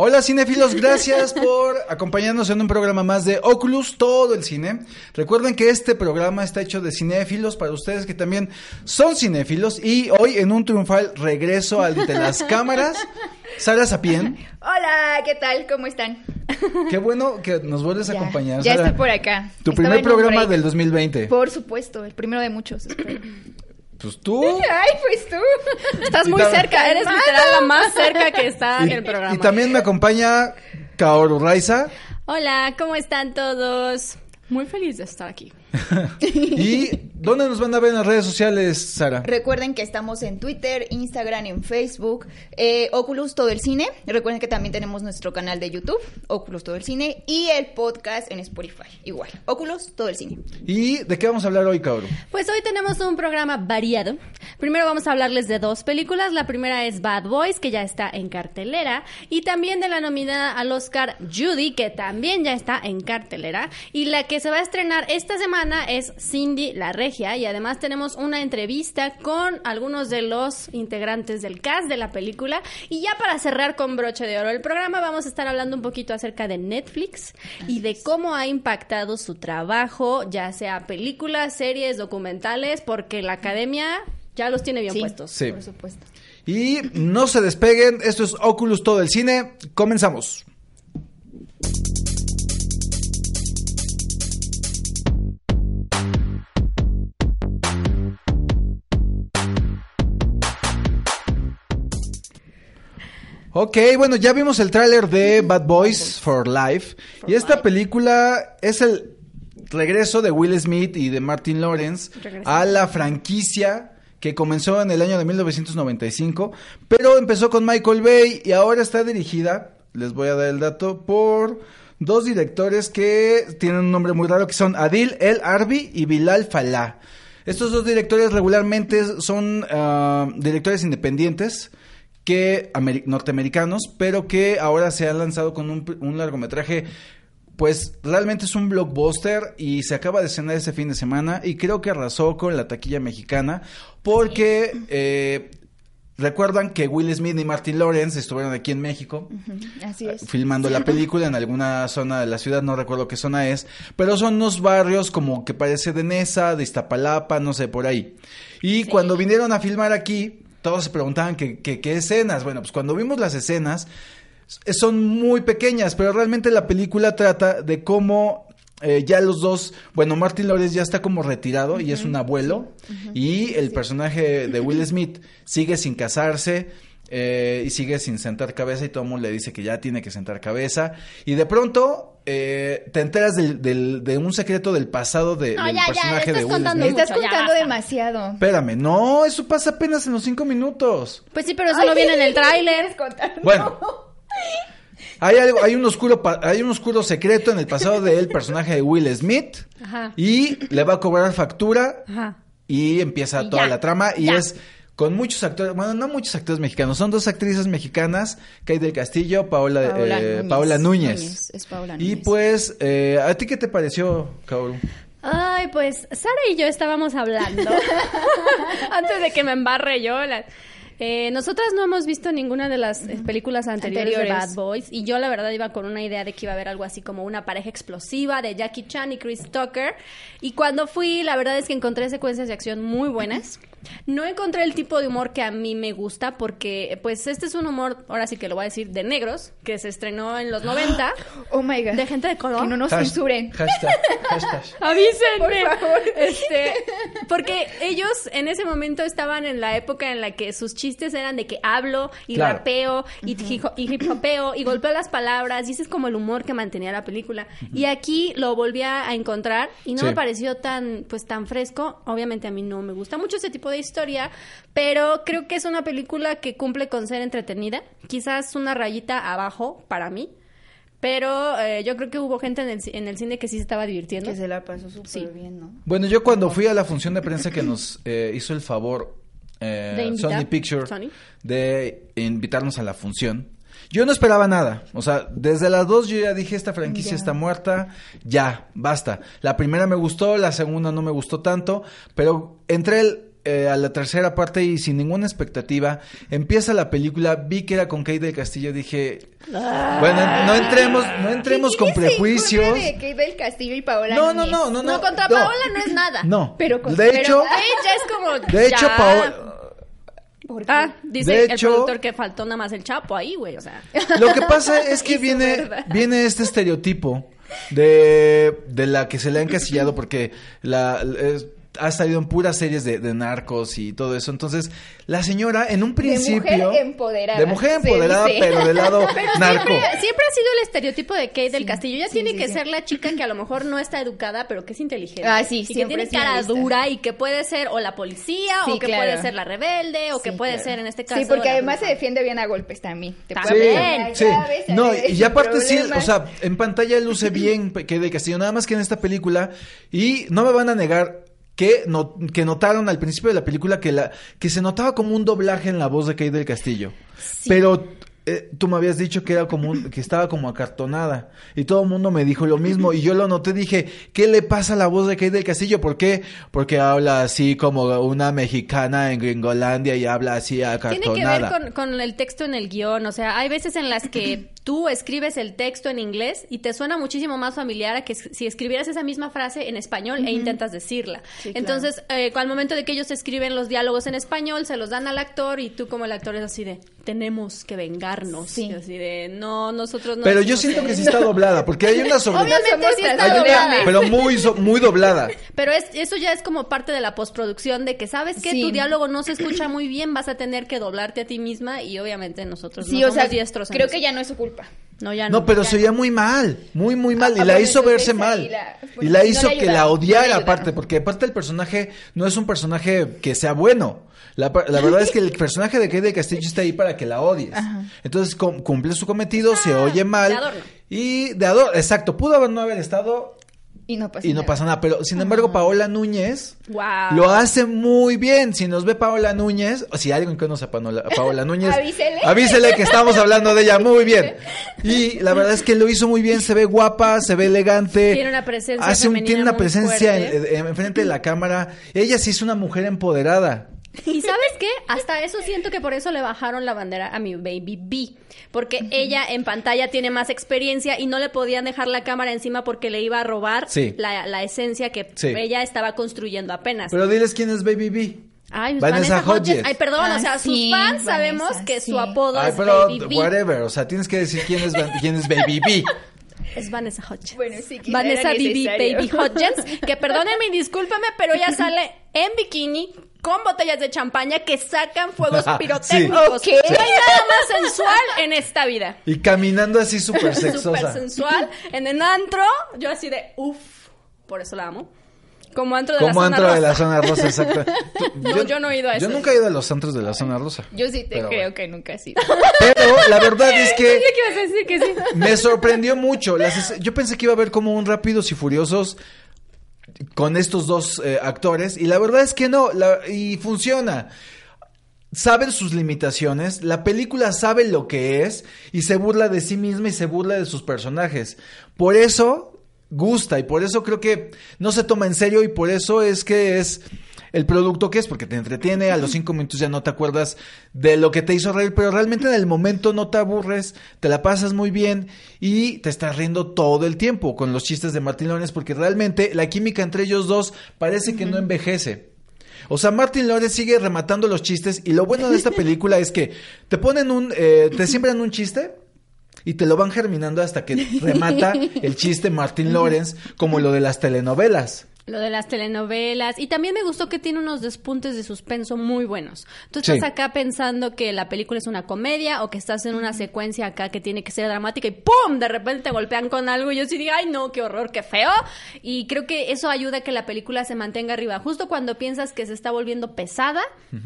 Hola cinéfilos, gracias por acompañarnos en un programa más de Oculus, todo el cine. Recuerden que este programa está hecho de cinéfilos para ustedes que también son cinéfilos y hoy en un triunfal regreso al de las cámaras, Sara Sapien. Hola, ¿qué tal? ¿Cómo están? Qué bueno que nos vuelves a acompañar. Ya estoy por acá. Tu primer programa del 2020. Por supuesto, el primero de muchos, espero. Pues tú. Ay, pues tú. Estás muy cerca, eres literal la más cerca que está en el programa. Y también me acompaña Kaoru Raiza. Hola, ¿cómo están todos? Muy feliz de estar aquí. ¿Y dónde nos van a ver en las redes sociales, Sara? Recuerden que estamos en Twitter, Instagram, en Facebook, eh, Oculus Todo el Cine. Recuerden que también tenemos nuestro canal de YouTube, Oculus Todo el Cine, y el podcast en Spotify, igual, Oculus Todo el Cine. ¿Y de qué vamos a hablar hoy, cabrón? Pues hoy tenemos un programa variado. Primero vamos a hablarles de dos películas. La primera es Bad Boys, que ya está en cartelera, y también de la nominada al Oscar Judy, que también ya está en cartelera, y la que se va a estrenar esta semana es Cindy la Regia y además tenemos una entrevista con algunos de los integrantes del cast de la película y ya para cerrar con broche de oro el programa vamos a estar hablando un poquito acerca de Netflix y de cómo ha impactado su trabajo, ya sea películas, series, documentales, porque la academia ya los tiene bien puestos. Sí. Por supuesto. Y no se despeguen, esto es Oculus Todo el Cine, comenzamos. Ok, bueno, ya vimos el tráiler de Bad Boys for Life. y esta película es el regreso de Will Smith y de Martin Lawrence a la franquicia que comenzó en el año de 1995, pero empezó con Michael Bay y ahora está dirigida, les voy a dar el dato, por dos directores que tienen un nombre muy raro, que son Adil El Arbi y Bilal Falah. Estos dos directores regularmente son uh, directores independientes que norteamericanos, pero que ahora se han lanzado con un, un, largometraje. Pues realmente es un blockbuster y se acaba de estrenar ese fin de semana y creo que arrasó con la taquilla mexicana porque eh, recuerdan que Will Smith y Martin Lawrence estuvieron aquí en México uh -huh, así es. filmando la película en alguna zona de la ciudad, no recuerdo qué zona es, pero son unos barrios como que parece de Nesa, de Iztapalapa, no sé, por ahí. Y sí. cuando vinieron a filmar aquí, todos se preguntaban qué escenas. Bueno, pues cuando vimos las escenas, son muy pequeñas, pero realmente la película trata de cómo eh, ya los dos, bueno, Martin Lawrence ya está como retirado uh -huh. y es un abuelo, uh -huh. y el sí. personaje de Will Smith sigue sin casarse. Eh, y sigue sin sentar cabeza y todo el mundo le dice que ya tiene que sentar cabeza y de pronto eh, te enteras del, del, de un secreto del pasado de, no, del ya, personaje ya, de Will Smith. Me estás contando demasiado. Espérame, no, eso pasa apenas en los cinco minutos. Pues sí, pero eso Ay, no viene en el tráiler. Bueno. Hay, algo, hay, un oscuro, hay un oscuro secreto en el pasado del personaje de Will Smith Ajá. y le va a cobrar factura Ajá. y empieza Y toda ya, la trama y ya. es con muchos actores, bueno, no muchos actores mexicanos, son dos actrices mexicanas, Kate del Castillo, Paola, Paola eh, Núñez. Paola Núñez. Núñez, es Paola Y Núñez. pues, eh, ¿a ti qué te pareció, Kaoru? Ay, pues Sara y yo estábamos hablando antes de que me embarre yo. la- Eh, nosotras no hemos visto ninguna de las eh, películas anteriores, Anteriores. de Bad Boys y yo la verdad iba con una idea de que iba a haber algo así como una pareja explosiva de Jackie Chan y Chris Tucker y cuando fui la verdad es que encontré secuencias de acción muy buenas. No encontré el tipo de humor que a mí me gusta porque pues este es un humor, ahora sí que lo voy a decir, de negros que se estrenó en los 90 Oh my god. de gente de color. Que no nos censuren. Hashtag, hashtag. Avísenme. Por favor. Este, porque ellos en ese momento estaban en la época en la que sus chistes eran de que hablo y Claro. rapeo y, hip- y hip hopeo y golpeo las palabras y ese es como el humor que mantenía la película. Y aquí lo volví a a encontrar y no Sí. me pareció tan pues tan fresco. Obviamente a mí no me gusta mucho ese tipo tipo de historia, pero creo que es una película que cumple con ser entretenida, quizás una rayita abajo para mí, pero eh, yo creo que hubo gente en el, en el cine que sí se estaba divirtiendo. Que se la pasó súper Sí. bien, ¿no? Bueno, yo cuando fui a la función de prensa que nos eh, hizo el favor eh. Sony Picture Sony. de invitarnos a la función, yo no esperaba nada. O sea, desde las dos yo ya dije, esta franquicia Ya. está muerta, ya, basta. La primera me gustó, la segunda no me gustó tanto, pero entré el- eh, a la tercera parte y sin ninguna expectativa, empieza la película, vi que era con Kate del Castillo, dije, bueno, no entremos, no entremos con prejuicios. de Kate del Castillo y Paola No, no, no, no, No, no. contra no. Paola no es nada. No. Pero con- de hecho, ya es como. de hecho. Paola. Ah, dice De el hecho- productor que faltó nada más el chapo ahí, güey, o sea. Lo que pasa es que viene, viene este estereotipo de, de la que se le ha encasillado porque la, es- ha salido en puras series de, de narcos y todo eso. Entonces, la señora en un principio... mujer empoderada, De mujer empoderada, pero del lado narco. Siempre, siempre ha sido el estereotipo de Kate del Castillo. Ya sí, tiene sí, que sí. ser la chica que a lo mejor no está educada, pero que es inteligente. Ah, sí, Y que tiene cara lista. dura y que puede ser o la policía, Sí, o que claro. puede ser la rebelde, o que puede claro. ser en este caso. Sí, porque además se defiende bien a golpes también. Te También. Sí. No, y aparte sí, o sea, en pantalla luce bien que de Castillo, nada más que en esta película, y no me van a negar que, no, que notaron al principio de la película que, la, que se notaba como un doblaje en la voz de Kate del Castillo. Pero eh, tú me habías dicho que era como un- que estaba como acartonada y todo el mundo me dijo lo mismo y yo lo noté dije ¿qué le pasa a la voz de Kate del Castillo? ¿Por qué? Porque habla así como una mexicana en Gringolandia y habla así Tiene acartonada. que ver con, con el texto en el guion, o sea, hay veces en las que tú escribes el texto en inglés y te suena muchísimo más familiar a que si escribieras esa misma frase en español e intentas decirla. Sí, claro. Entonces, eh, al momento de que ellos escriben los diálogos en español, se los dan al actor y tú como el actor es así de, tenemos que vengarnos. Sí. Y así de, no, nosotros no. Pero yo siento que eso". sí está doblada, porque hay una sobre... Obviamente sí está hay una- doblada. pero muy, so- muy doblada. Pero es, eso ya es como parte de la postproducción de que sabes que Sí. tu diálogo no se escucha muy bien, vas a tener que doblarte a ti misma y obviamente nosotros Sí, no o somos sea, diestros en creo eso. que ya no es su culpa. No, ya no. No, pero ya se oía muy mal, muy, muy mal. Y Ah, la hizo verse mal. y la no hizo que la ayudaron, no odiara ayudaron. aparte, porque aparte el personaje no es un personaje que sea bueno. La, verdad es que el personaje de Kate de Castillo está ahí para que la odies. Entonces cum- cumple su cometido, se oye mal. de adorno. Y de adorno, exacto. Pudo haber no haber estado Y no pasa y no pasa nada. Pero sin embargo, Paola Núñez Wow. lo hace muy bien. Si nos ve Paola Núñez, o si alguien conoce a Paola, Paola Núñez, Avísele. avísele que estamos hablando de ella muy bien. Y la verdad es que lo hizo muy bien, se ve guapa, se ve elegante. Tiene una presencia hace un- tiene una presencia fuerte. en, en- enfrente de la cámara. Ella sí es una mujer empoderada. Y sabes qué? Hasta eso siento que por eso le bajaron la bandera a mi baby B. Porque ella en pantalla tiene más experiencia y no le podían dejar la cámara encima porque le iba a robar Sí. la, la esencia que Sí. ella estaba construyendo apenas. Pero diles quién es Baby B. Ay, pues, Vanessa Hodges. Ay, perdón, Ah, o sea, sí, sus fans sabemos Vanessa, que sí. su apodo Ay, es pero Baby B. whatever, o sea, tienes que decir quién es, quién es Baby B. Es Vanessa Hodges. Bueno, sí, Vanessa necesario. Baby Hodges. Que perdónenme y discúlpeme, pero ella sale en bikini con botellas de champaña que sacan fuegos Sí. pirotécnicos. Ok. No hay nada más sensual en esta vida. Y caminando así súper Súper sexosa. sensual. En el antro, yo así de uff. Por eso la amo. Como antro de Como la zona antro de la zona rosa, exacto. No, yo no he ido a Yo eso. nunca he ido a los antros de la zona rosa. Yo sí te creo bueno. que nunca ha sido. Pero la verdad es que Yo que ibas a decir que sí. me sorprendió mucho. Las yo pensé que iba a haber como un Rápidos y Furiosos con estos dos eh, actores y la verdad es que no, la- y funciona. Saben sus limitaciones, la película sabe lo que es y se burla de sí misma y se burla de sus personajes. Por eso gusta y por eso creo que no se toma en serio y por eso es que es el producto que es, porque te entretiene, a los cinco minutos ya no te acuerdas de lo que te hizo reír, pero realmente en el momento no te aburres, te la pasas muy bien y te estás riendo todo el tiempo con los chistes de Martín Lawrence, porque realmente la química entre ellos dos parece que no envejece. O sea, Martin Lawrence sigue rematando los chistes y lo bueno de esta película es que te ponen un, eh, te siembran un chiste y te lo van germinando hasta que remata el chiste Martin Lawrence como lo de las telenovelas. Lo de las telenovelas. Y también me gustó que tiene unos despuntes de suspenso muy buenos. Tú estás Sí. acá pensando que la película es una comedia o que estás en una secuencia acá que tiene que ser dramática y ¡pum! De repente te golpean con algo y yo sí digo, ¡ay no! ¡Qué horror! ¡Qué feo! Y creo que eso ayuda a que la película se mantenga arriba. Justo cuando piensas que se está volviendo pesada,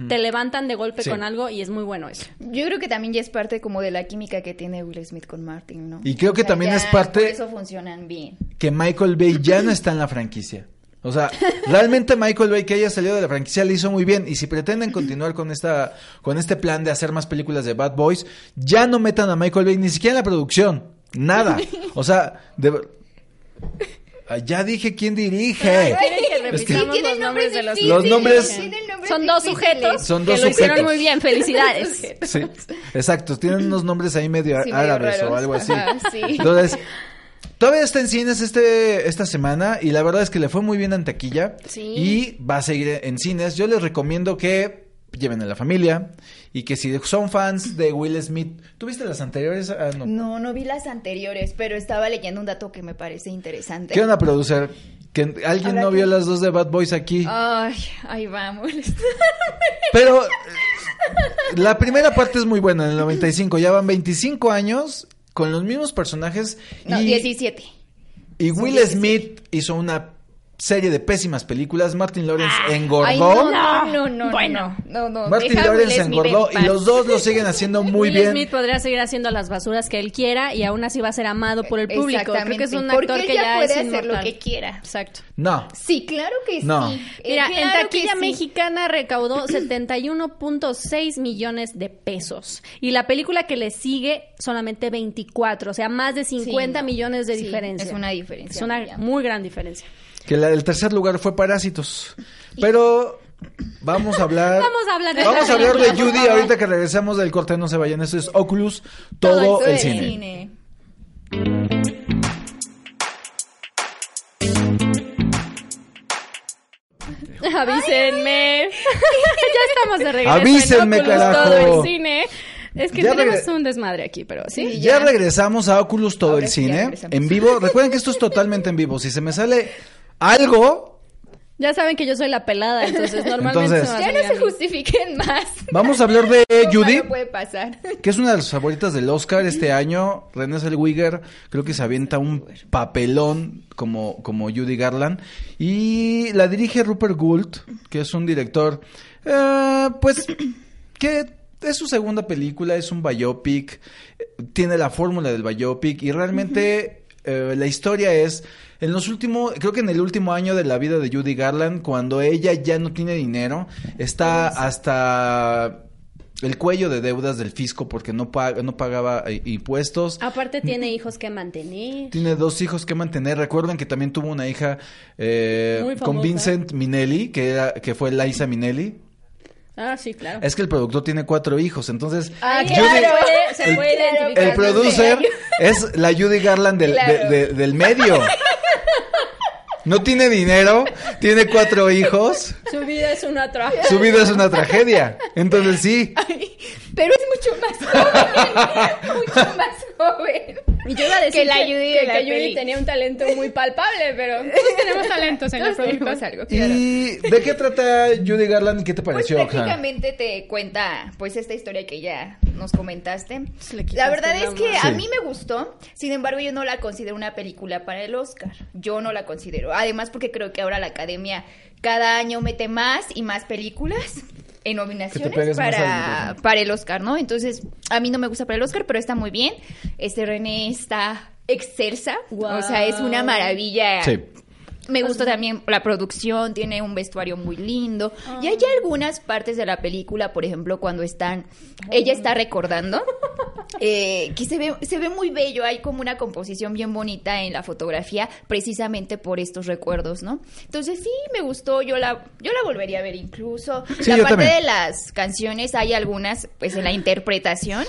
te levantan de golpe Sí. con algo y es muy bueno eso. Yo creo que también ya es parte como de la química que tiene Will Smith con Martin, ¿no? Y creo que también es parte- Por eso funcionan bien. que Michael Bay ya no está en la franquicia. O sea, realmente Michael Bay que haya salido de la franquicia le hizo muy bien y si pretenden continuar con esta con este plan de hacer más películas de Bad Boys, ya no metan a Michael Bay ni siquiera en la producción, nada. O sea, de- Ah, ya dije quién dirige. ¿Quieren que Es que- los nombres nombres de los Los nombres- Son dos sujetos Son que dos lo hicieron sujetos. muy bien. Felicidades. Sí, exacto, tienen unos nombres ahí medio Sí, medio árabes o raros. algo así. Ajá, sí. Entonces, todavía está en cines este esta semana y la verdad es que le fue muy bien en taquilla Sí. y va a seguir en cines. Yo les recomiendo que lleven a la familia y que si son fans de Will Smith, ¿tuviste las anteriores? Ah, no. No, no vi las anteriores, pero estaba leyendo un dato que me parece interesante. ¿Qué van a producir? Que alguien no que- vio las dos de Bad Boys aquí. Ay, ahí vamos. Pero la primera parte es muy buena, en el 95. Ya van 25 años con los mismos personajes. No, y, 17. y Will 17. Smith hizo una serie de pésimas películas. Martin Lawrence Ay, engordó. no, no, no, no. Bueno. no, no. Martin deja a Will Lawrence Smith engordó en y los dos lo siguen haciendo muy Will bien. Smith podría seguir haciendo las basuras que él quiera y aún así va a ser amado por el público. Creo que es un actor que ya puede es hacer lo que quiera. Exacto. No. Sí, claro que No. sí. Eh, Mira, en claro taquilla sí. mexicana recaudó 71.6 millones de pesos. Y la película que le sigue solamente 24, o sea, más de 50 no. millones de Sí, diferencia. es una diferencia Es una muy gran diferencia. Que la- el tercer lugar fue Parásitos. Pero vamos a hablar. Vamos a hablar de Vamos esta a hablar de película, por Judy ahorita que regresamos del corte. No se vayan. Eso es Oculus, todo, Todo el cine. cine. Avísenme. ya estamos de regreso. Avísenme, en Oculus, carajo. Todo el cine. Es que Ya tenemos un desmadre aquí, pero sí. Sí. Ya ya. regresamos a Oculus todo Ahora el cine en vivo. Recuerden que esto es totalmente en vivo. Si se me sale algo, Ya saben que yo soy la pelada, entonces normalmente Entonces- Ya no se justifiquen más. vamos a hablar de Judy, malo puede pasar. que es una de las favoritas del Oscar este año. René Zellweger creo que se avienta un papelón como, como Judy Garland. Y la dirige Rupert Gould, que es un director, eh, pues, que es su segunda película, es un biopic, eh, tiene la fórmula del biopic y realmente eh, la historia es, en los últimos, creo que en el último año de la vida de Judy Garland, cuando ella ya no tiene dinero, está hasta el cuello de deudas del fisco porque no, paga, no pagaba eh, impuestos. Aparte tiene hijos que mantener. Tiene dos hijos que mantener. Recuerden que también tuvo una hija eh, con. Vincent Minelli, que, era, que fue Liza Minelli. Ah, sí, claro. Es que el productor tiene cuatro hijos, entonces Ah, Judy- claro, puede- se el- puede identificar. el producer es la Judy Garland del, Claro. de- de- del medio. No tiene dinero, tiene cuatro hijos, Su vida es una tragedia. su vida es una tragedia. Entonces sí, Ay, pero es mucho más joven. mucho más joven. Y yo iba a decir Que la Judy que, la que Judy tenía un talento muy palpable, pero todos tenemos talento, señor Todos tenemos productor. algo, claro. ¿y de qué trata Judy Garland y qué te Pues pareció? Ojan? prácticamente te cuenta pues esta historia que ya nos comentaste. La verdad la es que a mí me gustó, sin embargo yo no la considero una película para el Oscar. Yo no la considero. Además porque creo que ahora la academia cada año mete más y más películas en nominaciones para, el Oscar, ¿no? Entonces a mí no me gusta para el Oscar, pero está muy bien. Este René está excelsa, o sea, es una maravilla Sí. me gusta también la producción, tiene un vestuario muy lindo. Y hay algunas partes de la película, por ejemplo, cuando están, ella está recordando, eh, que se ve, se ve muy bello, hay como una composición bien bonita en la fotografía, precisamente por estos recuerdos, ¿no? Entonces sí, me gustó, yo la, yo la volvería a ver incluso. Sí, la yo parte también. de las canciones, hay algunas, pues en la interpretación,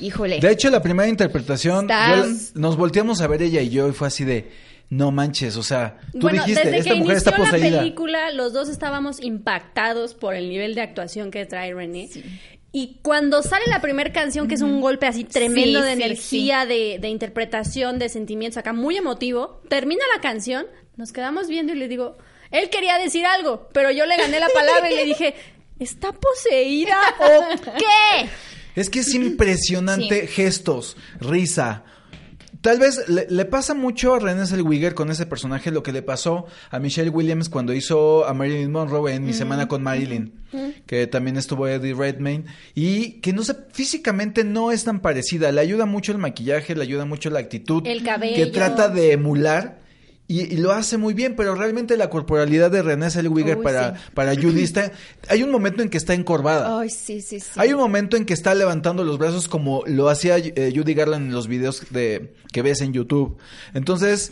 híjole. De hecho, la primera interpretación, Está- yo la- nos volteamos a ver ella y yo y fue así de, no manches, o sea, tú bueno, dijiste, desde esta que mujer inició está la película, los dos estábamos impactados por el nivel de actuación que trae René. Y cuando sale la primera canción, que es un golpe así tremendo Sí, de sí, energía, De, de interpretación, de sentimientos acá, muy emotivo, termina la canción, nos quedamos viendo y le digo, Él quería decir algo, pero yo le gané la palabra y le dije, ¿está poseída o qué? Es que es impresionante gestos, risa. Tal vez le, le pasa mucho a René Zellweger con ese personaje lo que le pasó a Michelle Williams cuando hizo a Marilyn Monroe en Mi Semana con Marilyn, que también estuvo Eddie Redmayne, y que no sé, físicamente no es tan parecida. Le ayuda mucho el maquillaje, le ayuda mucho la actitud. El cabello. Que trata de emular. Y, y lo hace muy bien, pero realmente la corporalidad de René Zellweger Uy, para, sí. para Judy está... Hay un momento en que está encorvada. Ay, sí, sí, sí. Hay un momento en que está levantando los brazos como lo hacía eh, Judy Garland en los videos de, que ves en YouTube. Entonces,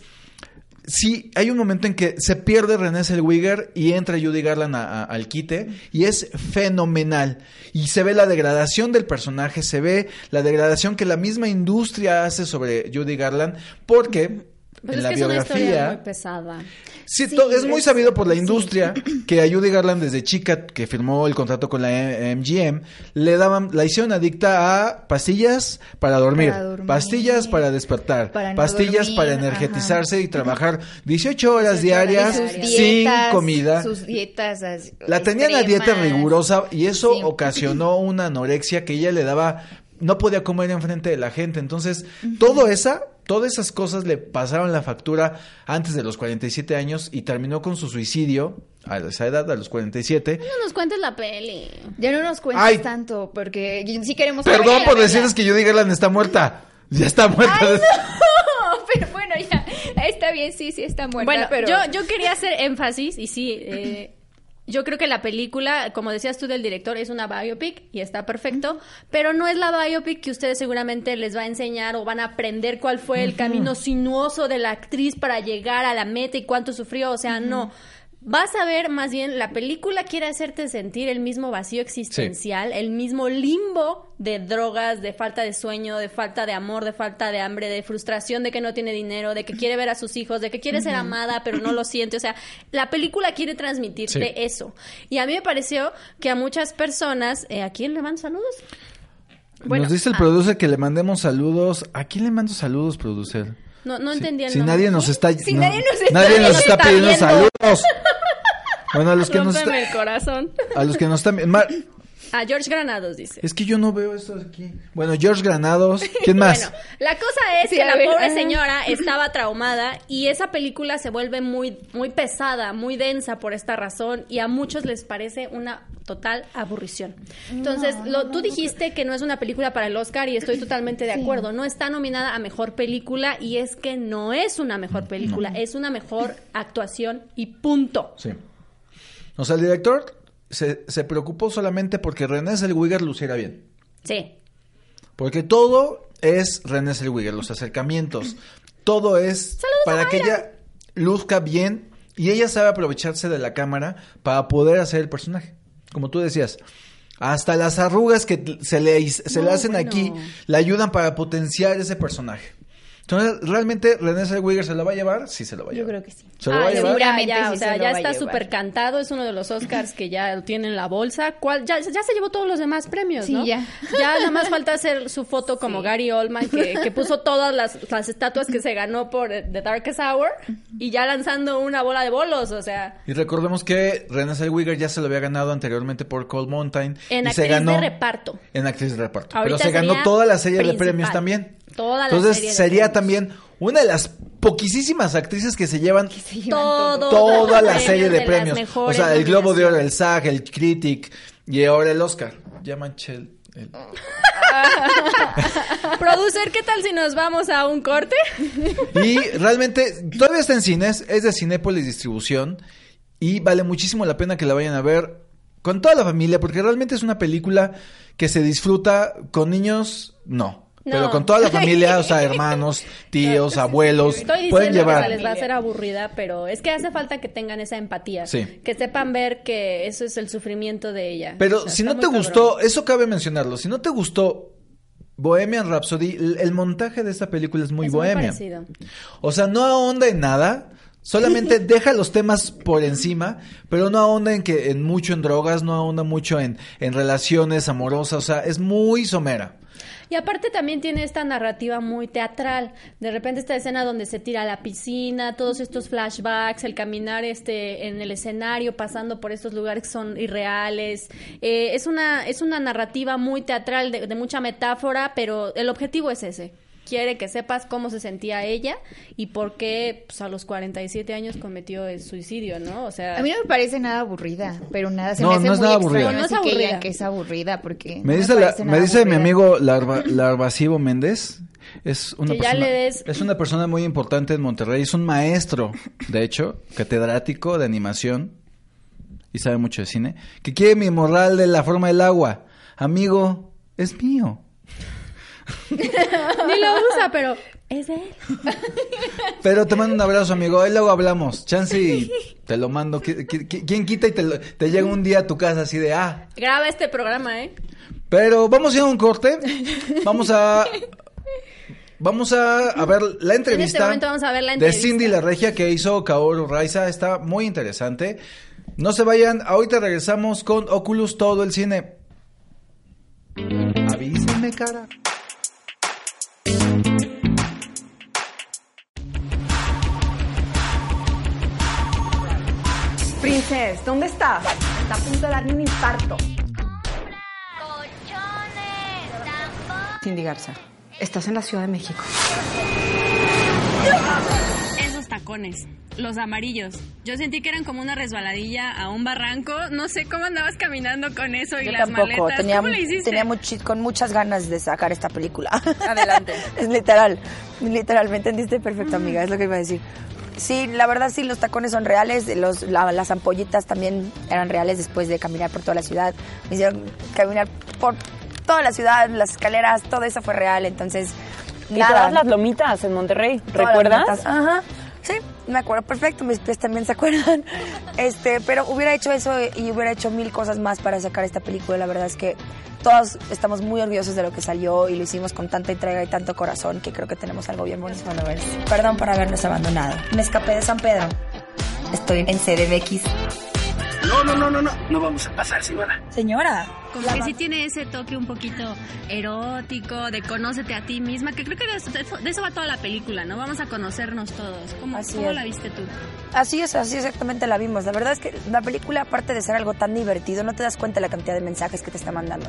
sí, hay un momento en que se pierde René Zellweger y entra Judy Garland a- a- al quite y es fenomenal. Y se ve la degradación del personaje, se ve la degradación que la misma industria hace sobre Judy Garland porque... Pues en es la que es una historia biografía, muy pesada. Sí, Sí, es muy sabido por la sí. industria que a Judy Garland desde chica que firmó el contrato con la MGM le daban la hicieron adicta a pastillas para dormir, Para dormir. pastillas para despertar, Para no pastillas dormir, para ajá. energetizarse y trabajar 18 horas 18 diarias horas sin dietas, comida. Sus dietas. así, La tenían a dieta rigurosa y eso Sí. ocasionó una anorexia que ella le daba, no podía comer enfrente de la gente. Entonces, todo esa, todas esas cosas le pasaron la factura antes de los 47 años y terminó con su suicidio a esa edad, a los 47. No nos cuentes la peli. Ya no nos cuentes Ay. tanto, porque sí queremos Perdón por decirles que Judy Garland está muerta. Ya está muerta. No, pero bueno, ya. Está bien, sí, sí, está muerta. Bueno, pero... yo, yo quería hacer énfasis y sí, eh, yo creo que la película, como decías tú del director, es una biopic y está perfecto, pero no es la biopic que ustedes seguramente les va a enseñar o van a aprender cuál fue el camino sinuoso de la actriz para llegar a la meta y cuánto sufrió, o sea, no. Vas a ver más bien, la película quiere hacerte sentir el mismo vacío existencial, el mismo limbo de drogas, de falta de sueño, de falta de amor, de falta de hambre, de frustración de que no tiene dinero, de que quiere ver a sus hijos, de que quiere ser amada pero no lo siente. O sea, la película quiere transmitirte Sí. eso. Y a mí me pareció que a muchas personas, eh, ¿a quién le mando saludos? Bueno, nos dice el ah. producer que le mandemos saludos. ¿A quién le mando saludos, producer? No, no Si- entendí el Si nombre. nadie nos está, Si no- nadie nos está- nadie nos nos está está pidiendo viendo. saludos. Bueno, a los que nos Rómpeme está- el corazón. a los que nos están Mar- A George Granados dice. Es que yo no veo esto aquí. Bueno, George Granados. ¿Quién más? Bueno, la cosa es Sí, que la ver, pobre ajá. señora estaba traumada y esa película se vuelve muy, muy pesada, muy densa por esta razón y a muchos les parece una total aburrición. Entonces, lo, tú dijiste que no es una película para el Oscar y estoy totalmente de acuerdo. No está nominada a mejor película y es que no es una mejor película, es una mejor actuación y punto. Sí. O sea, el director se, se preocupó solamente porque René Zellweger luciera bien. Sí. Porque todo es René Zellweger, los acercamientos. Todo es para que ella luzca bien y ella sabe aprovecharse de la cámara para poder hacer el personaje. Como tú decías, hasta las arrugas que se le, se le hacen bueno. aquí le ayudan para potenciar ese personaje. Entonces, ¿realmente René Zellweger se la va a llevar? Sí, se lo va a Yo llevar. creo que sí. ¿Se lo va a Ah, llevar? seguramente Ya, sí o sea, se lo ya está súper cantado, es uno de los Oscars que ya lo tiene en la bolsa. ¿Cuál? Ya, ya se llevó todos los demás premios, Sí, ¿no? ya. Ya nada más falta hacer su foto como Sí. Gary Oldman, que, que puso todas las, las estatuas que se ganó por eh, The Darkest Hour y ya lanzando una bola de bolos, o sea, Y recordemos que René Zellweger ya se lo había ganado anteriormente por Cold Mountain. en y actriz se ganó de reparto. En actriz de reparto. Ahorita Pero se ganó toda la serie de premios también. Toda la Entonces serie sería también una de las poquísimas actrices que se llevan Se llevan Todo. toda la serie de premios. O sea, el Globo de Oro, el. SAG, el Critic y ahora el Oscar. Ya manché el- el- Producer, ¿qué tal si nos vamos a un corte? Y realmente todavía está en cines, es de Cinépolis Distribución y vale muchísimo la pena que la vayan a ver con toda la familia porque realmente es una película que se disfruta con niños, no. No. Pero con toda la familia, o sea, hermanos, tíos, abuelos, Estoy pueden diciendo que llevar. se les va a hacer aburrida, pero es que hace falta que tengan esa empatía. Sí. Que sepan ver que eso es el sufrimiento de ella. Pero O sea, si no te muy gustó, cabrón. eso cabe mencionarlo, si no te gustó Bohemian Rhapsody, el, montaje de esta película es muy Es bohemia. parecido. o sea, no ahonda en nada, Solamente deja los temas por encima, pero no ahonda en que en mucho en drogas, no ahonda mucho en, en relaciones amorosas, o sea, es muy somera. Y aparte también tiene esta narrativa muy teatral. De repente esta escena donde se tira a la piscina, todos estos flashbacks, el caminar este en el escenario, pasando por estos lugares que son irreales. Eh, es una es una narrativa muy teatral de, de mucha metáfora, pero el objetivo es ese quiere que sepas cómo se sentía ella y por qué pues, a los 47 años cometió el suicidio, ¿no? O sea, A mí no me parece nada aburrida, pero nada se No, me hace no es muy nada extraño, aburrida. No es que aburrida. que es aburrida porque Me no dice, la- me dice mi amigo Larva, Larvasivo Méndez, es una, Que persona, des- es una persona muy importante en Monterrey, es un maestro, de hecho, catedrático de animación y sabe mucho de cine, que quiere mi morral de la forma del agua. Amigo, es mío. Ni lo usa, pero es de él. Pero te mando un abrazo, amigo. Ahí luego hablamos. Chance y te lo mando. ¿Qui- qui- qui- ¿Quién quita y te, lo- te llega un día a tu casa así de, ah, Graba este programa, ¿eh? Pero vamos a ir a un corte. Vamos a. Vamos a, a ver la entrevista. este momento vamos a ver la De entrevista. Cindy La Regia que hizo Kaoru Raiza. Está muy interesante. No se vayan. Ahorita regresamos con Oculus Todo el Cine. Avísenme, cara. Princes, ¿dónde estás? Está a punto de darme un infarto. Cindy Garza, estás en la Ciudad de México. Esos tacones, los amarillos. Yo sentí que eran como una resbaladilla a un barranco. No sé cómo andabas caminando con eso y Yo las tampoco, maletas. tenía, ¿Cómo le hiciste? tenía muchi- con muchas ganas de sacar esta película. Adelante. es literal, literal, me entendiste perfecto, amiga, es lo que iba a decir. Sí, la verdad sí, los tacones son reales, los, la- las ampollitas también eran reales después de caminar por toda la ciudad. Me hicieron caminar por toda la ciudad, las escaleras, todo eso fue real, entonces... Y nada. todas las lomitas en Monterrey, Todas las ¿recuerdas? Ajá. Sí, me acuerdo perfecto, mis pies también se acuerdan. Este, pero hubiera hecho eso y hubiera hecho mil cosas más para sacar esta película. La verdad es que todos estamos muy orgullosos de lo que salió y lo hicimos con tanta entrega y tanto corazón que creo que tenemos algo bien bonito. Perdón por habernos abandonado. Me escapé de San Pedro. Estoy en CDMX. No, no, no, no, no. No vamos a pasar, señora. Señora. Como que sí tiene ese toque un poquito erótico, de conócete a ti misma, que creo que de eso, de eso va toda la película, ¿no? Vamos a conocernos todos. ¿Cómo, Así cómo es. la viste tú? Así es, así exactamente la vimos. La verdad es que la película, aparte de ser algo tan divertido, no te das cuenta de la cantidad de mensajes que te está mandando.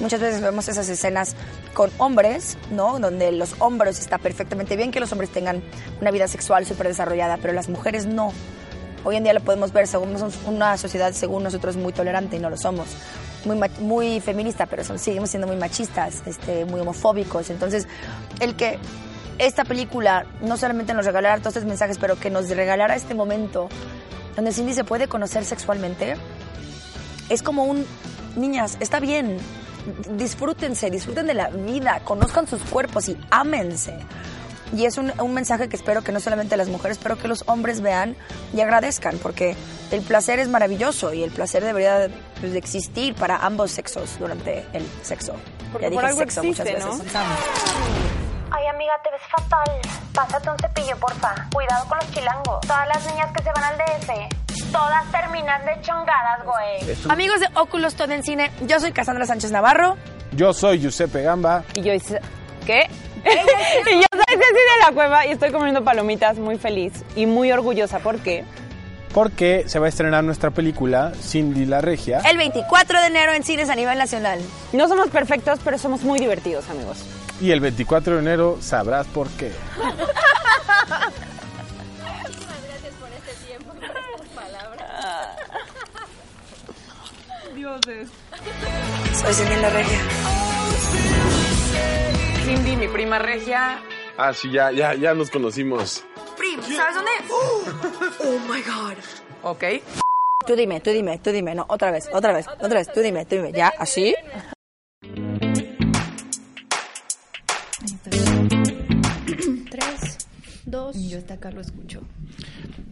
Muchas veces vemos esas escenas con hombres, ¿no? Donde los hombres está perfectamente bien que los hombres tengan una vida sexual súper desarrollada, pero las mujeres no. Hoy en día lo podemos ver, somos una sociedad, según nosotros, muy tolerante y no lo somos. Muy, muy feminista, pero son- seguimos siendo muy machistas, este, muy homofóbicos. Entonces, el que esta película no solamente nos regalara todos estos mensajes, pero que nos regalara este momento donde Cindy se puede conocer sexualmente, es como un, niñas, está bien, disfrútense, disfruten de la vida, conozcan sus cuerpos y ámense. Y es un, un mensaje que espero que no solamente las mujeres, pero que los hombres vean y agradezcan, porque el placer es maravilloso y el placer debería pues, de existir para ambos sexos durante el sexo. Porque ya por dije algo sexo existe, muchas ¿no? veces. Ay, amiga, te ves fatal. Pásate un cepillo, porfa. Cuidado con los chilangos. Todas las niñas que se van al DF, todas terminan de chongadas, güey. Amigos de Oculus Todo en Cine, yo soy Cassandra Sánchez Navarro. Yo soy Giuseppe Gamba. Y yo hice, ¿qué? y yo soy Ceci de la Cueva y estoy comiendo palomitas muy feliz y muy orgullosa porque Porque se va a estrenar nuestra película Cindy la Regia. El 24 de enero en cines a nivel nacional. no somos perfectos, pero somos muy divertidos, amigos. Y el 24 de enero sabrás por qué. Soy Cindy la Regia. Cindy, mi prima regia. Ah, sí, ya, ya, ya nos conocimos. Prim, ¿sabes dónde? Oh my god. Ok. Tú dime, tú dime, tú dime. No, otra vez, otra vez, otra vez. Tú dime, tú dime. ¿Ya? ¿Así? Dos. Yo hasta acá lo escucho.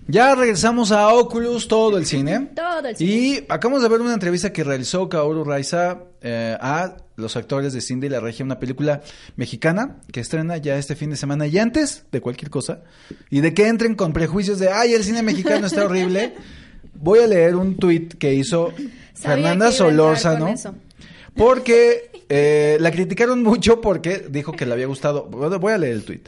Ya regresamos a Oculus, todo el cine. Todo el cine. Y acabamos de ver una entrevista que realizó Kaoru Raiza eh, a los actores de Cindy la Regia, una película mexicana que estrena ya este fin de semana. Y antes de cualquier cosa, y de que entren con prejuicios de, ay, el cine mexicano está horrible, voy a leer un tuit que hizo Sabía Fernanda que Solórzano. Porque eh, la criticaron mucho porque dijo que le había gustado. Voy a leer el tweet.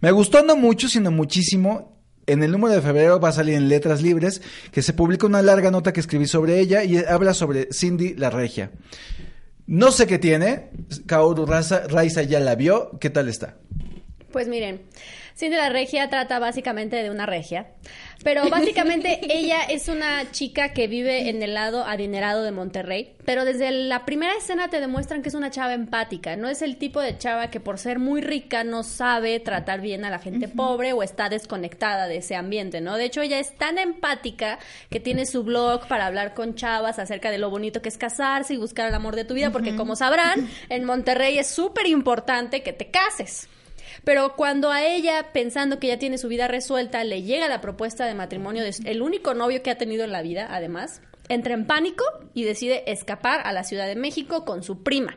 Me gustó no mucho, sino muchísimo. En el número de febrero va a salir en Letras Libres que se publica una larga nota que escribí sobre ella y habla sobre Cindy la Regia. No sé qué tiene. Kaoru Raza- Raiza ya la vio. ¿Qué tal está? Pues miren, Cindy la Regia trata básicamente de una regia, pero básicamente ella es una chica que vive en el lado adinerado de Monterrey, pero desde la primera escena te demuestran que es una chava empática, no es el tipo de chava que por ser muy rica no sabe tratar bien a la gente pobre o está desconectada de ese ambiente, ¿no? De hecho, ella es tan empática que tiene su blog para hablar con chavas acerca de lo bonito que es casarse y buscar el amor de tu vida, porque como sabrán, en Monterrey es súper importante que te cases. Pero cuando a ella, pensando que ya tiene su vida resuelta, le llega la propuesta de matrimonio de el único novio que ha tenido en la vida, además, entra en pánico y decide escapar a la Ciudad de México con su prima.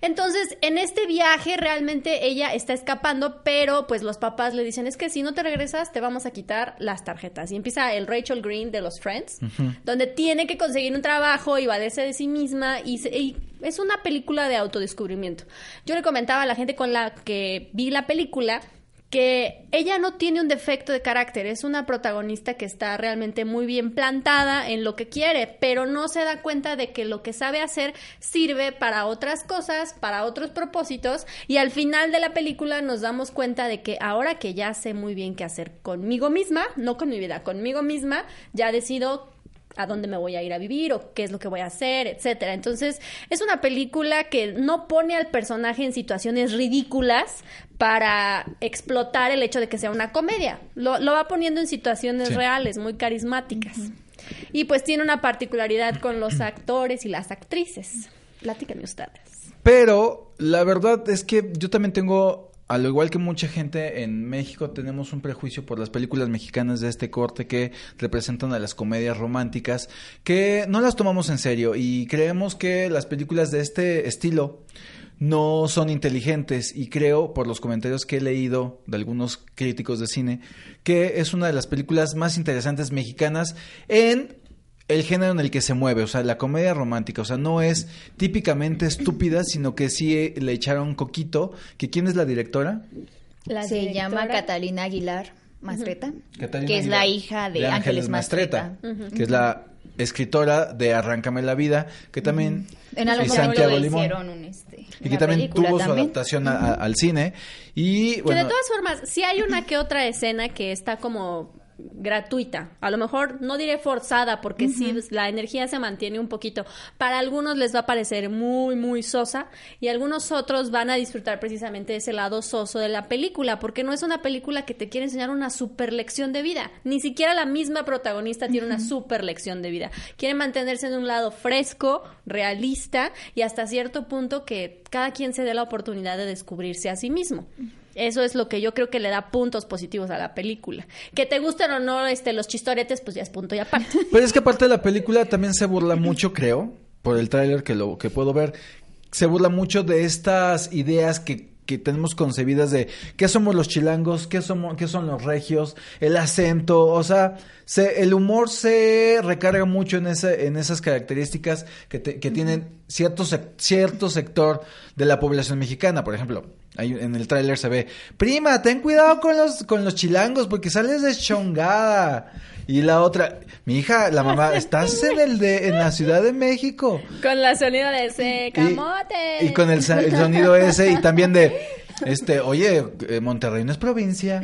Entonces, en este viaje realmente ella está escapando, pero pues los papás le dicen, es que si no te regresas te vamos a quitar las tarjetas. Y empieza el Rachel Green de los Friends, donde tiene que conseguir un trabajo y valerse de sí misma y, se- y es una película de autodescubrimiento. Yo le comentaba a la gente con la que vi la película que ella no tiene un defecto de carácter, es una protagonista que está realmente muy bien plantada en lo que quiere, pero no se da cuenta de que lo que sabe hacer sirve para otras cosas, para otros propósitos, y al final de la película nos damos cuenta de que ahora que ya sé muy bien qué hacer conmigo misma, no con mi vida, conmigo misma, ya decido a dónde me voy a ir a vivir o qué es lo que voy a hacer, etcétera. Entonces, es una película que no pone al personaje en situaciones ridículas para explotar el hecho de que sea una comedia. Lo, lo va poniendo en situaciones Sí. reales, muy carismáticas. Y pues tiene una particularidad con los actores y las actrices. Platíquenme ustedes. Pero la verdad es que yo también tengo, al igual que mucha gente en México, tenemos un prejuicio por las películas mexicanas de este corte que representan a las comedias románticas, que no las tomamos en serio y creemos que las películas de este estilo no son inteligentes. Y creo por los comentarios que he leído de algunos críticos de cine que es una de las películas más interesantes mexicanas en el género en el que se mueve, o sea, la comedia romántica, o sea, no es típicamente estúpida, sino que sí eh, le echaron coquito, que quién es la directora? La Se directora- llama Catalina Aguilar Mastreta, Catalina que es Aguilar, la hija de, Ángeles Mastreta. que es la escritora de Arráncame la vida, que también En y algún Santiago Limón. hicieron un, este, y que también tuvo su adaptación a- a- al cine y Que de todas formas, sí hay una que otra escena que está como gratuita. A lo mejor no diré forzada porque sí la energía se mantiene un poquito. Para algunos les va a parecer muy muy sosa y algunos otros van a disfrutar precisamente ese lado soso de la película porque no es una película que te quiere enseñar una super lección de vida. Ni siquiera la misma protagonista tiene una super lección de vida. Quiere mantenerse en un lado fresco, realista y hasta cierto punto que cada quien se dé la oportunidad de descubrirse a sí mismo. Eso es lo que yo creo que le da puntos positivos a la película. Que te gusten o no este, los chistoretes, pues ya es punto y aparte. Pero es que aparte de la película también se burla mucho, creo, por el tráiler que lo que puedo ver, se burla mucho de estas ideas que, que tenemos concebidas de qué somos los chilangos, qué somos, qué son los regios, el acento, o sea, se, el humor se recarga mucho en ese, en esas características que, te- que tienen cierto, cierto sector de la población mexicana, por ejemplo. Ahí en el tráiler se ve, prima, ten cuidado con los, con los chilangos porque sales deschongada. Y la otra, mi hija, la mamá, estás en el de, en la Ciudad de México. Con la sonido de ese camote. Y con el, el sonido ese y también de, este, oye, eh, Monterrey no es provincia.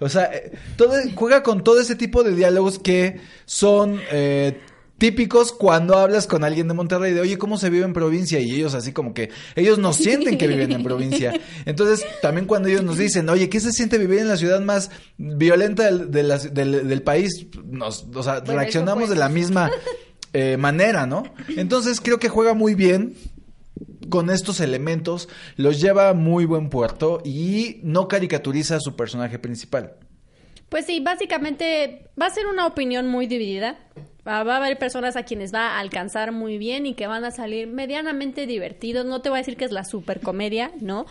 O sea, eh, todo, juega con todo ese tipo de diálogos que son eh, típicos cuando hablas con alguien de Monterrey de, oye, ¿cómo se vive en provincia? Y ellos así como que, ellos no sienten que viven en provincia. Entonces, también cuando ellos nos dicen, oye, ¿qué se siente vivir en la ciudad más violenta del, país? Nos, o sea, Bueno, reaccionamos de la misma eh, manera, ¿no? Entonces, creo que juega muy bien con estos elementos, los lleva a muy buen puerto y no caricaturiza a su personaje principal. Pues sí, básicamente va a ser una opinión muy dividida. Va a haber personas a quienes va a alcanzar muy bien y que van a salir medianamente divertidos. No te voy a decir que es la super comedia, ¿no?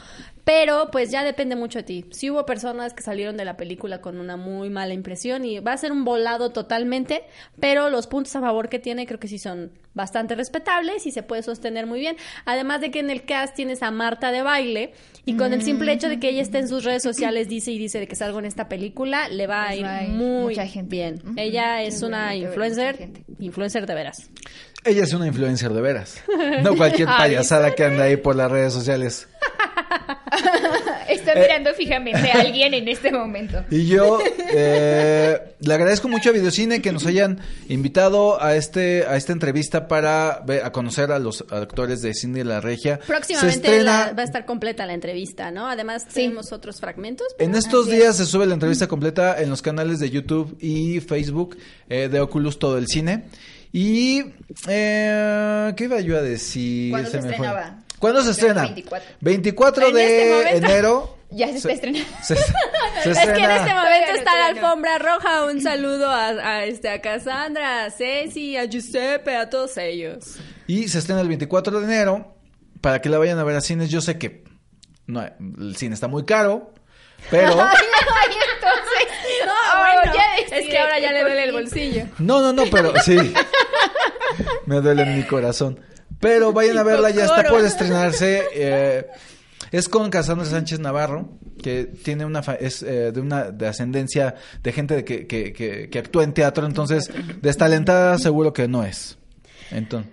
Pero pues ya depende mucho de ti. Si hubo personas que salieron de la película con una muy mala impresión y va a ser un volado totalmente, pero los puntos a favor que tiene creo que sí son bastante respetables y se puede sostener muy bien. Además de que en el cast tienes a Marta de baile y con el simple hecho de que ella esté en sus redes sociales dice y dice de que salgo en esta película, le va a Les ir va a ir muy mucha gente. bien. Ella es una influencer, influencer de veras. Ella es una influencer de veras. No cualquier Ay, payasada que anda ahí por las redes sociales. Está Eh. mirando fijamente a alguien en este momento. Y yo eh, le agradezco mucho a Videocine que nos hayan invitado a este a esta entrevista para ver- a conocer a los actores de Cine de la Regia. Se Próximamente estrena la- va a estar completa la entrevista, ¿no? Además tenemos otros fragmentos. En estos días se sube la entrevista completa en los canales de YouTube y Facebook eh, de Oculus Todo el Cine. Y, eh, ¿qué iba yo a decir? ¿Cuándo se me fue. ¿Cuándo se estrena? 24. 24 En de este momento. enero. Ya se está estrenando. Se, se Es que en este momento está la alfombra roja. Un saludo a, a, este, a Cassandra, a Ceci, a Giuseppe, a todos ellos. Y se estrena el 24 de enero. Para que la vayan a ver a cines. Yo sé que no, el cine está muy caro. Pero. Ay, entonces. No, Oh, bueno, ya es que ahora ya le duele el bolsillo. No, no, no, pero sí. Me duele en mi corazón. Pero vayan a verla, ya está por estrenarse. eh, es con Cassandra Sánchez Navarro, que tiene una fa- es eh, de una de ascendencia de gente de que, que, que, que actúa en teatro, entonces destalentada seguro que no es. Entonces,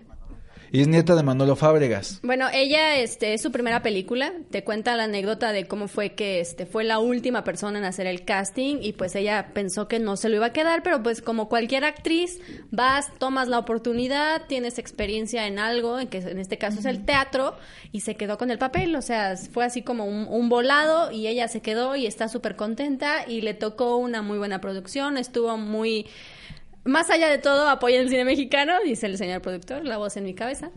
y es nieta de Manolo Fábregas. Bueno, ella este, es su primera película. Te cuenta la anécdota de cómo fue que este, fue la última persona en hacer el casting y pues ella pensó que no se lo iba a quedar, pero pues como cualquier actriz, vas, tomas la oportunidad, tienes experiencia en algo, en que en este caso es el teatro, y se quedó con el papel. O sea, fue así como un, un volado y ella se quedó y está súper contenta y le tocó una muy buena producción, estuvo muy... Más allá de todo, apoyen el cine mexicano, dice el señor productor, la voz en mi cabeza.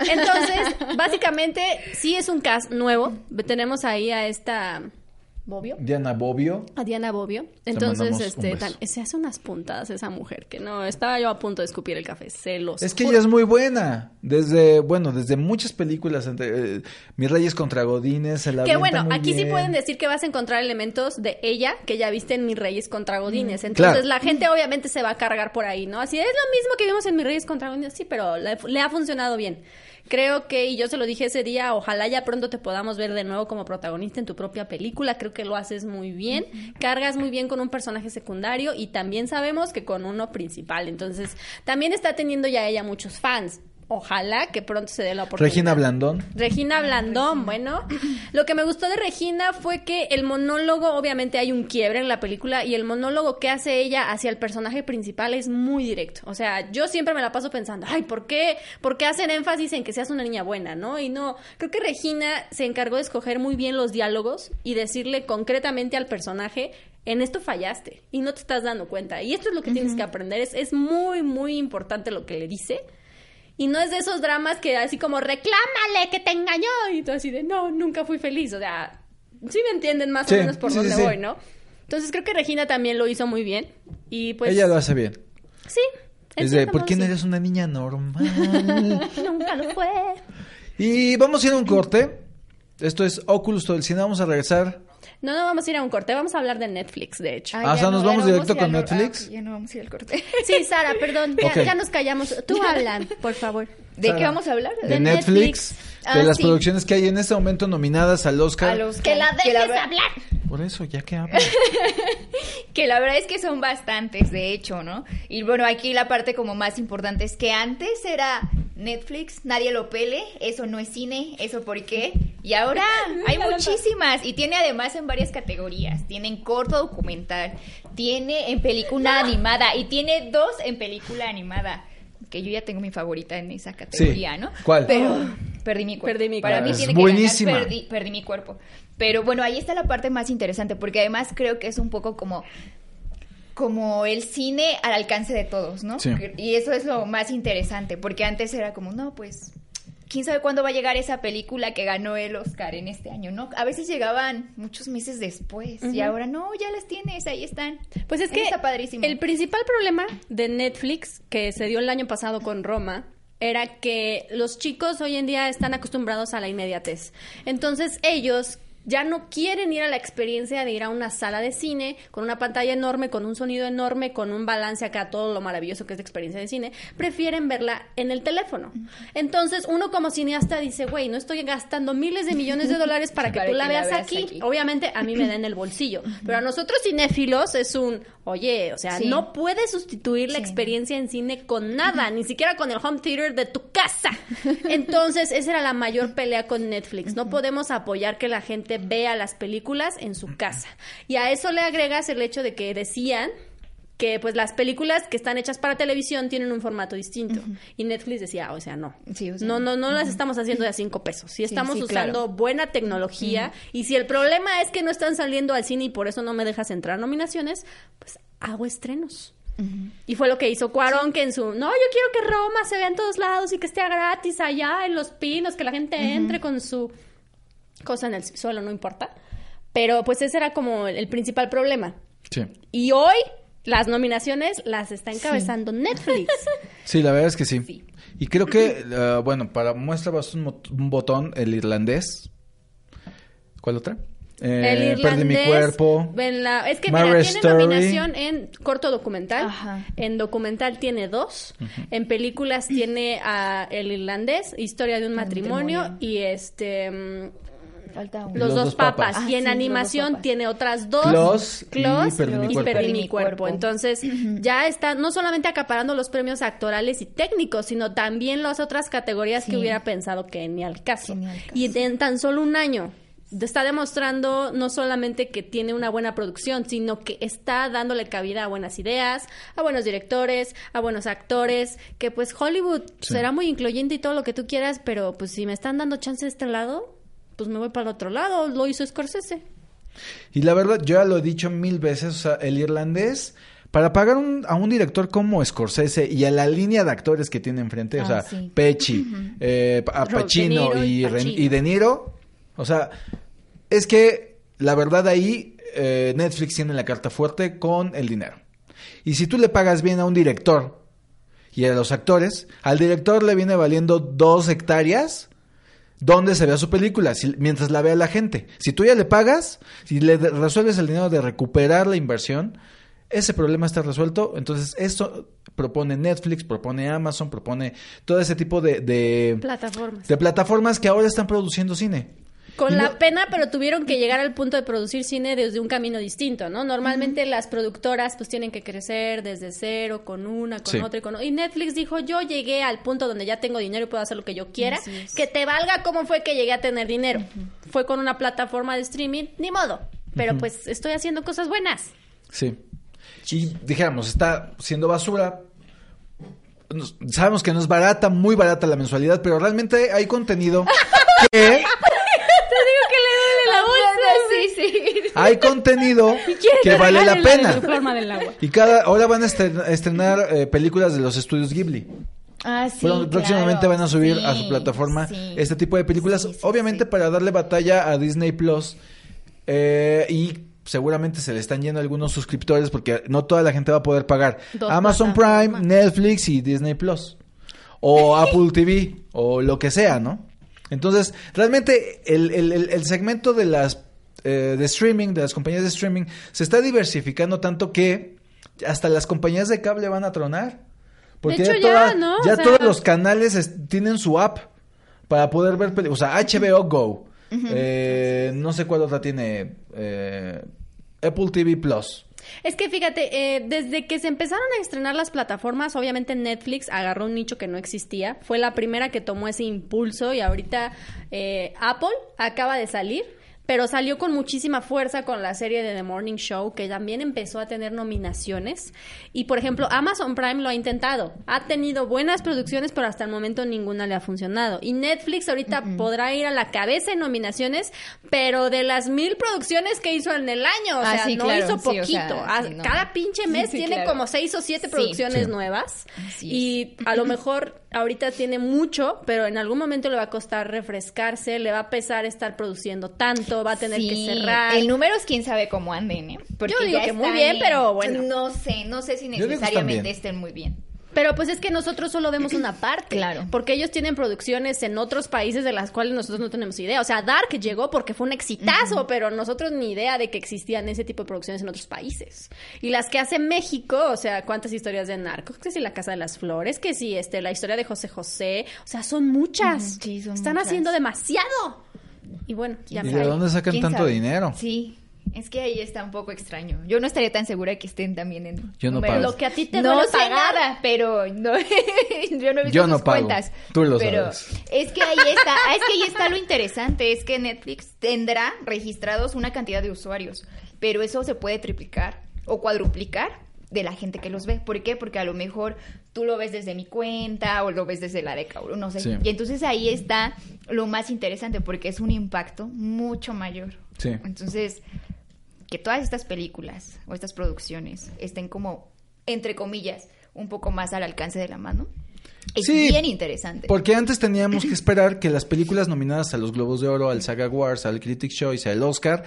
Entonces, básicamente, sí es un cast nuevo. Tenemos ahí a esta Bobbio. Diana Bobbio. A Diana Bobbio. Entonces, este, tan- se hace unas puntadas esa mujer que no, estaba yo a punto de escupir el café, celos. Es que ella es muy buena. Desde, bueno, desde muchas películas, entre, eh, Mis Reyes contra Godines, se la Que bueno, muy aquí sí pueden decir que vas a encontrar elementos de ella que ya viste en Mis Reyes contra Godines. Entonces Claro. la gente obviamente se va a cargar por ahí, ¿no? Así es lo mismo que vimos en Mis Reyes contra Godines, sí, pero le, le ha funcionado bien. Creo que, y yo se lo dije ese día, ojalá ya pronto te podamos ver de nuevo como protagonista en tu propia película. Creo que lo haces muy bien. Cargas muy bien con un personaje secundario y también sabemos que con uno principal. Entonces, también está teniendo ya ella muchos fans. Ojalá que pronto se dé la oportunidad. Regina Blandón. Regina Blandón, bueno, lo que me gustó de Regina fue que el monólogo, obviamente hay un quiebre en la película y el monólogo que hace ella hacia el personaje principal es muy directo. O sea, yo siempre me la paso pensando, ay, ¿por qué? ¿Por qué hacen énfasis en que seas una niña buena, no? Y no, creo que Regina se encargó de escoger muy bien los diálogos y decirle concretamente al personaje, en esto fallaste y no te estás dando cuenta. Y esto es lo que tienes que aprender. Es, es muy, muy importante lo que le dice. Y no es de esos dramas que así como reclámale que te engañó y tú así de no, nunca fui feliz. O sea, sí me entienden más Sí, o menos por sí, dónde sí. voy, ¿no? Entonces creo que Regina también lo hizo muy bien. Y pues. Ella lo hace bien. Sí. Es de, ¿por qué no eres una niña normal? Nunca lo fue. y vamos a ir a un corte. Esto es Oculus todo el cine. Vamos a regresar. No, no vamos a ir a un corte, vamos a hablar de Netflix, de hecho. Ah, o sea, nos vamos directo con Netflix. ah, ya no vamos a ir al corte. Sí, Sara, perdón, ya, nos callamos. Tú hablan, por favor. ¿De Sara. qué vamos a hablar? De, Netflix. Ah, de las sí. producciones que hay en este momento nominadas al Oscar. A los Que la dejes hablar. Por eso, ya que hablo. Que la verdad es que son bastantes, de hecho, ¿no? Y bueno, aquí la parte como más importante es que antes era Netflix, nadie lo pele, eso no es cine, eso por qué. Y ahora hay muchísimas y tiene además en varias categorías. Tiene en corto documental, tiene en película animada y tiene dos en película animada. Que yo ya tengo mi favorita en esa categoría, Sí. ¿no? ¿Cuál? Pero perdí mi cuerpo. Perdí mi Para mí Es tiene que ganar perdí, perdí mi cuerpo. Pero bueno, ahí está la parte más interesante, porque además creo que es un poco como como el cine al alcance de todos, ¿no? Sí. Y eso es lo más interesante, porque antes era como, no, pues quién sabe cuándo va a llegar esa película que ganó el Oscar en este año, ¿no? A veces llegaban muchos meses después y ahora no, ya las tienes, ahí están. Pues es Eso que está padrísimo. el principal problema de Netflix que se dio el año pasado con Roma era que los chicos hoy en día están acostumbrados a la inmediatez. Entonces ellos ya no quieren ir a la experiencia de ir a una sala de cine con una pantalla enorme, con un sonido enorme, con un balance acá, todo lo maravilloso que es la experiencia de cine, prefieren verla en el teléfono. Entonces uno como cineasta dice, güey, no estoy gastando miles de millones de dólares para que Para tú que la la veas veas aquí. aquí. Obviamente a mí me da en el bolsillo, pero a nosotros cinéfilos es un, oye, o sea, Sí. no puedes sustituir la Sí. experiencia en cine con nada, ni siquiera con el home theater de tu casa. Entonces, esa era la mayor pelea con Netflix. No podemos apoyar que la gente vea las películas en su casa. Y a eso le agregas el hecho de que decían que pues las películas que están hechas para televisión tienen un formato distinto. Y Netflix decía, o sea, no. Sí, o sea, no, no, no las estamos haciendo de a cinco pesos. Si estamos sí, usando claro. buena tecnología y si el problema es que no están saliendo al cine y por eso no me dejas entrar a nominaciones, pues hago estrenos. Y fue lo que hizo Cuarón, que en su, no, yo quiero que Roma se vea en todos lados y que esté gratis allá en los pinos, que la gente entre con su cosa en el suelo, no importa. Pero pues ese era como el, el principal problema. Sí. Y hoy las nominaciones las está encabezando Netflix. Sí, la verdad es que sí. Y creo que, eh, bueno, para muestra un, un botón, el irlandés. ¿Cuál otra? Eh, el irlandés. Perdí mi cuerpo. ven la- es que mira, tiene Story. nominación en corto documental. Ajá. En documental tiene dos. En películas tiene a El Irlandés, Historia de un matrimonio, matrimonio. y este. Falta uno. Los, dos, papas. Ah, y en sí, los animación tiene otras dos. Close y Close Perdí mi y cuerpo. Perdí mi cuerpo. Entonces, ya está no solamente acaparando los premios actorales y técnicos, sino también las otras categorías que hubiera pensado que ni al caso. Que ni al caso. Y en tan solo un año está demostrando no solamente que tiene una buena producción, sino que está dándole cabida a buenas ideas, a buenos directores, a buenos actores, que pues Hollywood Sí. será muy incluyente y todo lo que tú quieras, pero pues si me están dando chance de este lado, pues me voy para el otro lado, lo hizo Scorsese. Y la verdad, yo ya lo he dicho mil veces, o sea, el irlandés, para pagar un- a un director como Scorsese y a la línea de actores que tiene enfrente, o Ah, sea, sí. Pecci, eh, a Pacino De y y, Pacino. y De Niro, o sea, es que la verdad ahí eh, Netflix tiene la carta fuerte con el dinero. Y si tú le pagas bien a un director y a los actores, al director le viene valiendo dos hectáreas donde se vea su película, si- mientras la vea la gente. Si tú ya le pagas, si le resuelves el dinero de recuperar la inversión, ese problema está resuelto. Entonces, esto propone Netflix, propone Amazon, propone todo ese tipo de, de, Plataformas. de plataformas que ahora están produciendo cine. Con la pena, pero tuvieron que llegar al punto de producir cine desde un camino distinto, ¿no? Normalmente las productoras pues tienen que crecer desde cero, con una, con Sí. otra y con. Y Netflix dijo, yo llegué al punto donde ya tengo dinero y puedo hacer lo que yo quiera. Es. Que te valga cómo fue que llegué a tener dinero. Fue con una plataforma de streaming, ni modo. Pero pues estoy haciendo cosas buenas. Sí. Y dijéramos, está siendo basura. Sabemos que no es barata, muy barata la mensualidad, pero realmente hay contenido que Te digo que le duele la bolsa. Sí, hay contenido que vale la pena. forma del agua. Y cada ahora van a estren- a estrenar eh, películas de los estudios Ghibli. Ah, sí, próximamente claro. van a subir Sí, a su plataforma sí. este tipo de películas, obviamente para darle batalla a Disney Plus eh, y seguramente se le están yendo algunos suscriptores porque no toda la gente va a poder pagar Dos Amazon Prime. Netflix y Disney Plus o Apple TV o lo que sea, ¿no? Entonces, realmente el, el- el- el segmento de las eh, de streaming, de las compañías de streaming, se está diversificando tanto que hasta las compañías de cable van a tronar. Porque hecho, ya, ya, toda- ¿no? ya O sea- todos los canales es- tienen su app para poder ver películas. O sea, HBO Go. Eh, no sé cuál otra tiene. eh, Apple TV Plus. Es que fíjate, eh, desde que se empezaron a estrenar las plataformas, obviamente Netflix agarró un nicho que no existía. Fue la primera que tomó ese impulso y ahorita eh, Apple acaba de salir. Pero salió con muchísima fuerza con la serie de The Morning Show, que también empezó a tener nominaciones. Y por ejemplo, Amazon Prime lo ha intentado. Ha tenido buenas producciones, pero hasta el momento ninguna le ha funcionado. Y Netflix ahorita podrá ir a la cabeza en nominaciones, pero de las mil producciones que hizo en el año, o Ah, sea, sí, no claro, hizo sí, o poquito. sea, sí, no. Cada pinche mes tiene claro. como seis o siete producciones nuevas. Y a lo mejor ahorita tiene mucho, pero en algún momento le va a costar refrescarse, le va a pesar estar produciendo tanto, va a tener que cerrar. El número es quién sabe cómo anden, ¿eh? Porque Yo digo ya que muy bien, en- pero bueno. No sé, no sé si necesariamente bien. estén muy bien. Pero pues es que nosotros solo vemos una parte. Claro. Porque ellos tienen producciones en otros países de las cuales nosotros no tenemos idea. O sea, Dark llegó porque fue un exitazo, pero nosotros ni idea de que existían ese tipo de producciones en otros países. Y las que hace México, o sea, cuántas historias de narcos, que si La Casa de las Flores, que si este, la historia de José José, o sea, son muchas. Sí, son Están muchas. haciendo demasiado. Y bueno, ya ¿Y me de dónde sacan ¿Quién tanto sabe? dinero? Sí, es que ahí está un poco extraño. Yo no estaría tan segura de que estén también en Yo no pago. Lo que a ti te no duele sé pagar. nada, pero no, yo no he visto Yo no sus pago. cuentas. Tú lo pero sabes. Es que ahí está, ah, es que ahí está lo interesante, es que Netflix tendrá registrados una cantidad de usuarios, pero eso se puede triplicar o cuadruplicar de la gente que los ve. ¿Por qué? Porque a lo mejor tú lo ves desde mi cuenta o lo ves desde la de Cauro, no sé. Sí. Y entonces ahí está lo más interesante porque es un impacto mucho mayor. Sí. Entonces, que todas estas películas o estas producciones estén como, entre comillas, un poco más al alcance de la mano, es Sí, bien interesante. Porque antes teníamos que esperar que las películas nominadas a los Globos de Oro, al Saga Wars, al Critics' Choice, al Oscar,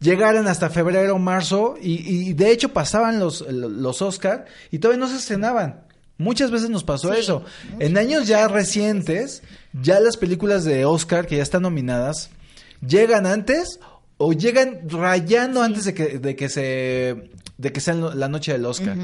llegaran hasta febrero o marzo y, y de hecho pasaban los, los Oscar y todavía no se estrenaban. Muchas veces nos pasó Sí, eso. En años ya recientes, ya las películas de Oscar que ya están nominadas llegan antes o llegan rayando antes de que, de que se de que sea la noche del Oscar.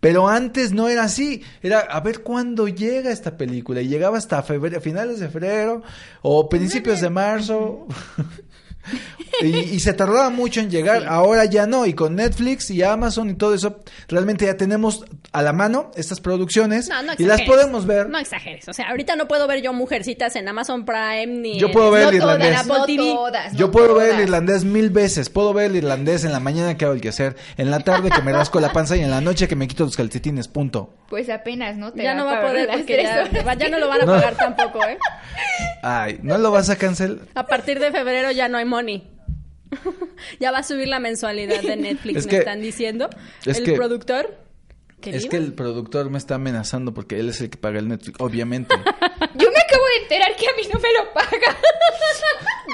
Pero antes no era así. Era a ver cuándo llega esta película. Y llegaba hasta febrero, finales de febrero o principios de marzo. y, y se tardaba mucho en llegar. Ahora ya no. Y con Netflix y Amazon y todo eso, realmente ya tenemos a la mano estas producciones No, no y las podemos ver. No exageres. O sea, ahorita no puedo ver yo Mujercitas en Amazon Prime ni Yo en- puedo ver no el irlandés. todas, Apple no TV. todas, Yo puedo ver el irlandés mil veces. Puedo ver el irlandés en la mañana que hago el quehacer, en la tarde que me rasco la panza y en la noche que me quito los calcetines. Punto. Pues apenas, ¿no? Te Ya no va a poder porque ya, ya no lo van a No. pagar tampoco, ¿eh? Ay, ¿no lo vas a cancelar? A partir de febrero ya no hay money. ya va a subir la mensualidad de Netflix, Es me que- están diciendo. es el que- productor. Es que el productor me está amenazando porque él es el que paga el Netflix, obviamente. Yo me acabo de enterar que a mí no me lo paga.